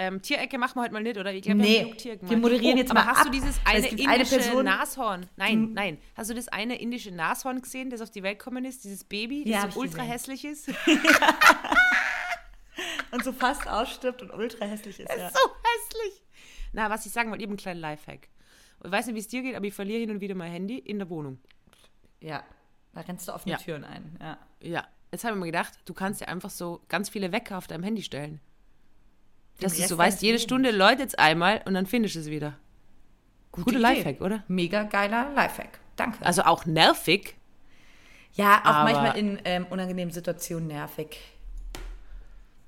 Ähm, Tierecke machen wir heute mal nicht, oder? Ich glaub, Nee, genug Tier wir gemacht. moderieren jetzt aber mal hast ab, du dieses eine indische Person- Nashorn? Nein, nein. Hast du das eine indische Nashorn gesehen, das auf die Welt gekommen ist? Dieses Baby, Ja, das hab so ultra gesehen. hässlich ist? Und so fast ausstirbt und ultra hässlich ist. Ja. so hässlich. Na, was ich sagen wollte, ich habe einen kleinen Lifehack. Ich weiß nicht, wie es dir geht, aber ich verliere hin und wieder mein Handy in der Wohnung. ja. Da rennst du offene Ja. Türen ein. Ja. Ja. Jetzt habe ich mir gedacht, du kannst dir einfach so ganz viele Wecker auf deinem Handy stellen. Dass du so weißt, jede. Stunde läutet es einmal und dann findest du es wieder. Guter Idee. Lifehack, oder? Mega geiler Lifehack. Danke. Also auch nervig. ja, auch manchmal in ähm, unangenehmen Situationen nervig.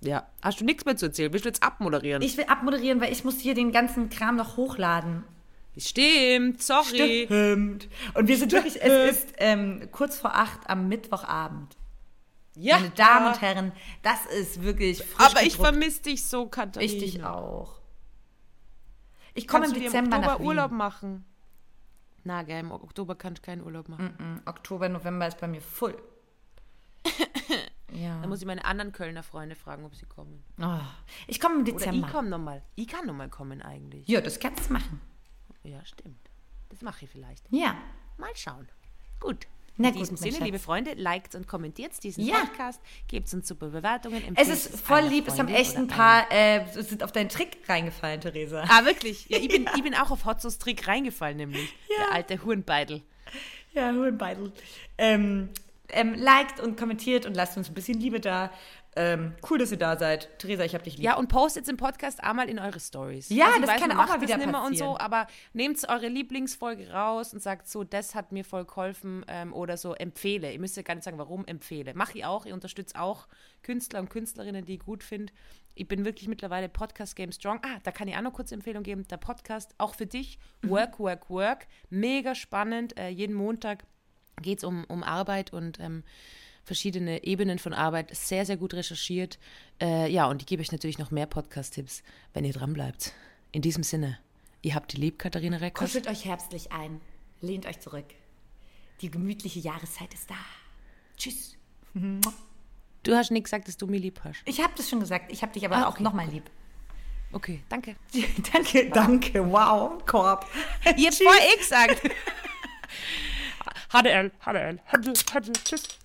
Ja. Hast du nichts mehr zu erzählen? Willst du jetzt abmoderieren? Ich will abmoderieren, weil ich muss hier den ganzen Kram noch hochladen. Stimmt, sorry. Stimmt. Und wir sind wirklich, es ist ähm, kurz vor acht am Mittwochabend. Ja. Meine Damen und Herren, das ist wirklich frisch Aber ich gedruckt. vermisse dich so, Katharina. Ich dich auch. Ich komme im Dezember im nach Wien. Urlaub machen? Na, gell, im Oktober kannst du keinen Urlaub machen. Mm, Oktober, November ist bei mir full. ja. Da muss ich meine anderen Kölner Freunde fragen, ob sie kommen. Oh, ich komme im Oder Dezember. ich komme nochmal. Ich kann nochmal kommen eigentlich. Ja, das kannst du machen. Ja, stimmt. Das mache ich vielleicht. Ja. Mal schauen. Gut. Na In diesem Sinne, liebe Freunde, liked und kommentiert diesen ja. Podcast, gebt uns super Bewertungen. Es ist voll lieb, es haben echt ein paar, äh, sind auf deinen Trick reingefallen, Theresa. Ah, wirklich? Ja, ich bin, ja. Ich bin auch auf Hotzos Trick reingefallen, nämlich. Ja. Der alte Hurenbeidel. Ja, Hurenbeidel. Ähm, ähm, liked und kommentiert und lasst uns ein bisschen Liebe da. Ähm, cool, dass ihr da seid. Theresa, ich hab dich lieb. Ja, und postet im Podcast einmal in eure Stories. Ja, also, das weiß, kann auch mal wieder passieren. Und so, aber nehmt eure Lieblingsfolge raus und sagt so, das hat mir voll geholfen ähm, oder so, empfehle. Ihr müsst ja gar nicht sagen, warum empfehle. Mach ich auch. Ihr unterstützt auch Künstler und Künstlerinnen, die ich gut finde. Ich bin wirklich mittlerweile Podcast Game Strong. Ah, da kann ich auch noch kurz Empfehlung geben. Der Podcast, auch für dich, mhm. Work, Work, Work. Mega spannend. Äh, jeden Montag geht es um, um Arbeit und ähm, verschiedene Ebenen von Arbeit, sehr, sehr gut recherchiert. Äh, ja, und ich gebe euch natürlich noch mehr Podcast-Tipps, wenn ihr dran bleibt. In diesem Sinne, ihr habt die lieb, Katharina Reckers. Kuschelt euch herbstlich ein, lehnt euch zurück. Die gemütliche Jahreszeit ist da. Tschüss. Du hast nicht gesagt, dass du mich lieb hast. Ich habe das schon gesagt. Ich habe dich aber ah, okay. auch nochmal lieb. Okay, danke. danke, danke. Wow, Korb. Jetzt vor ich gesagt. Ha det, øl. Ha det, øl. Ha det, ha det. Tschüss.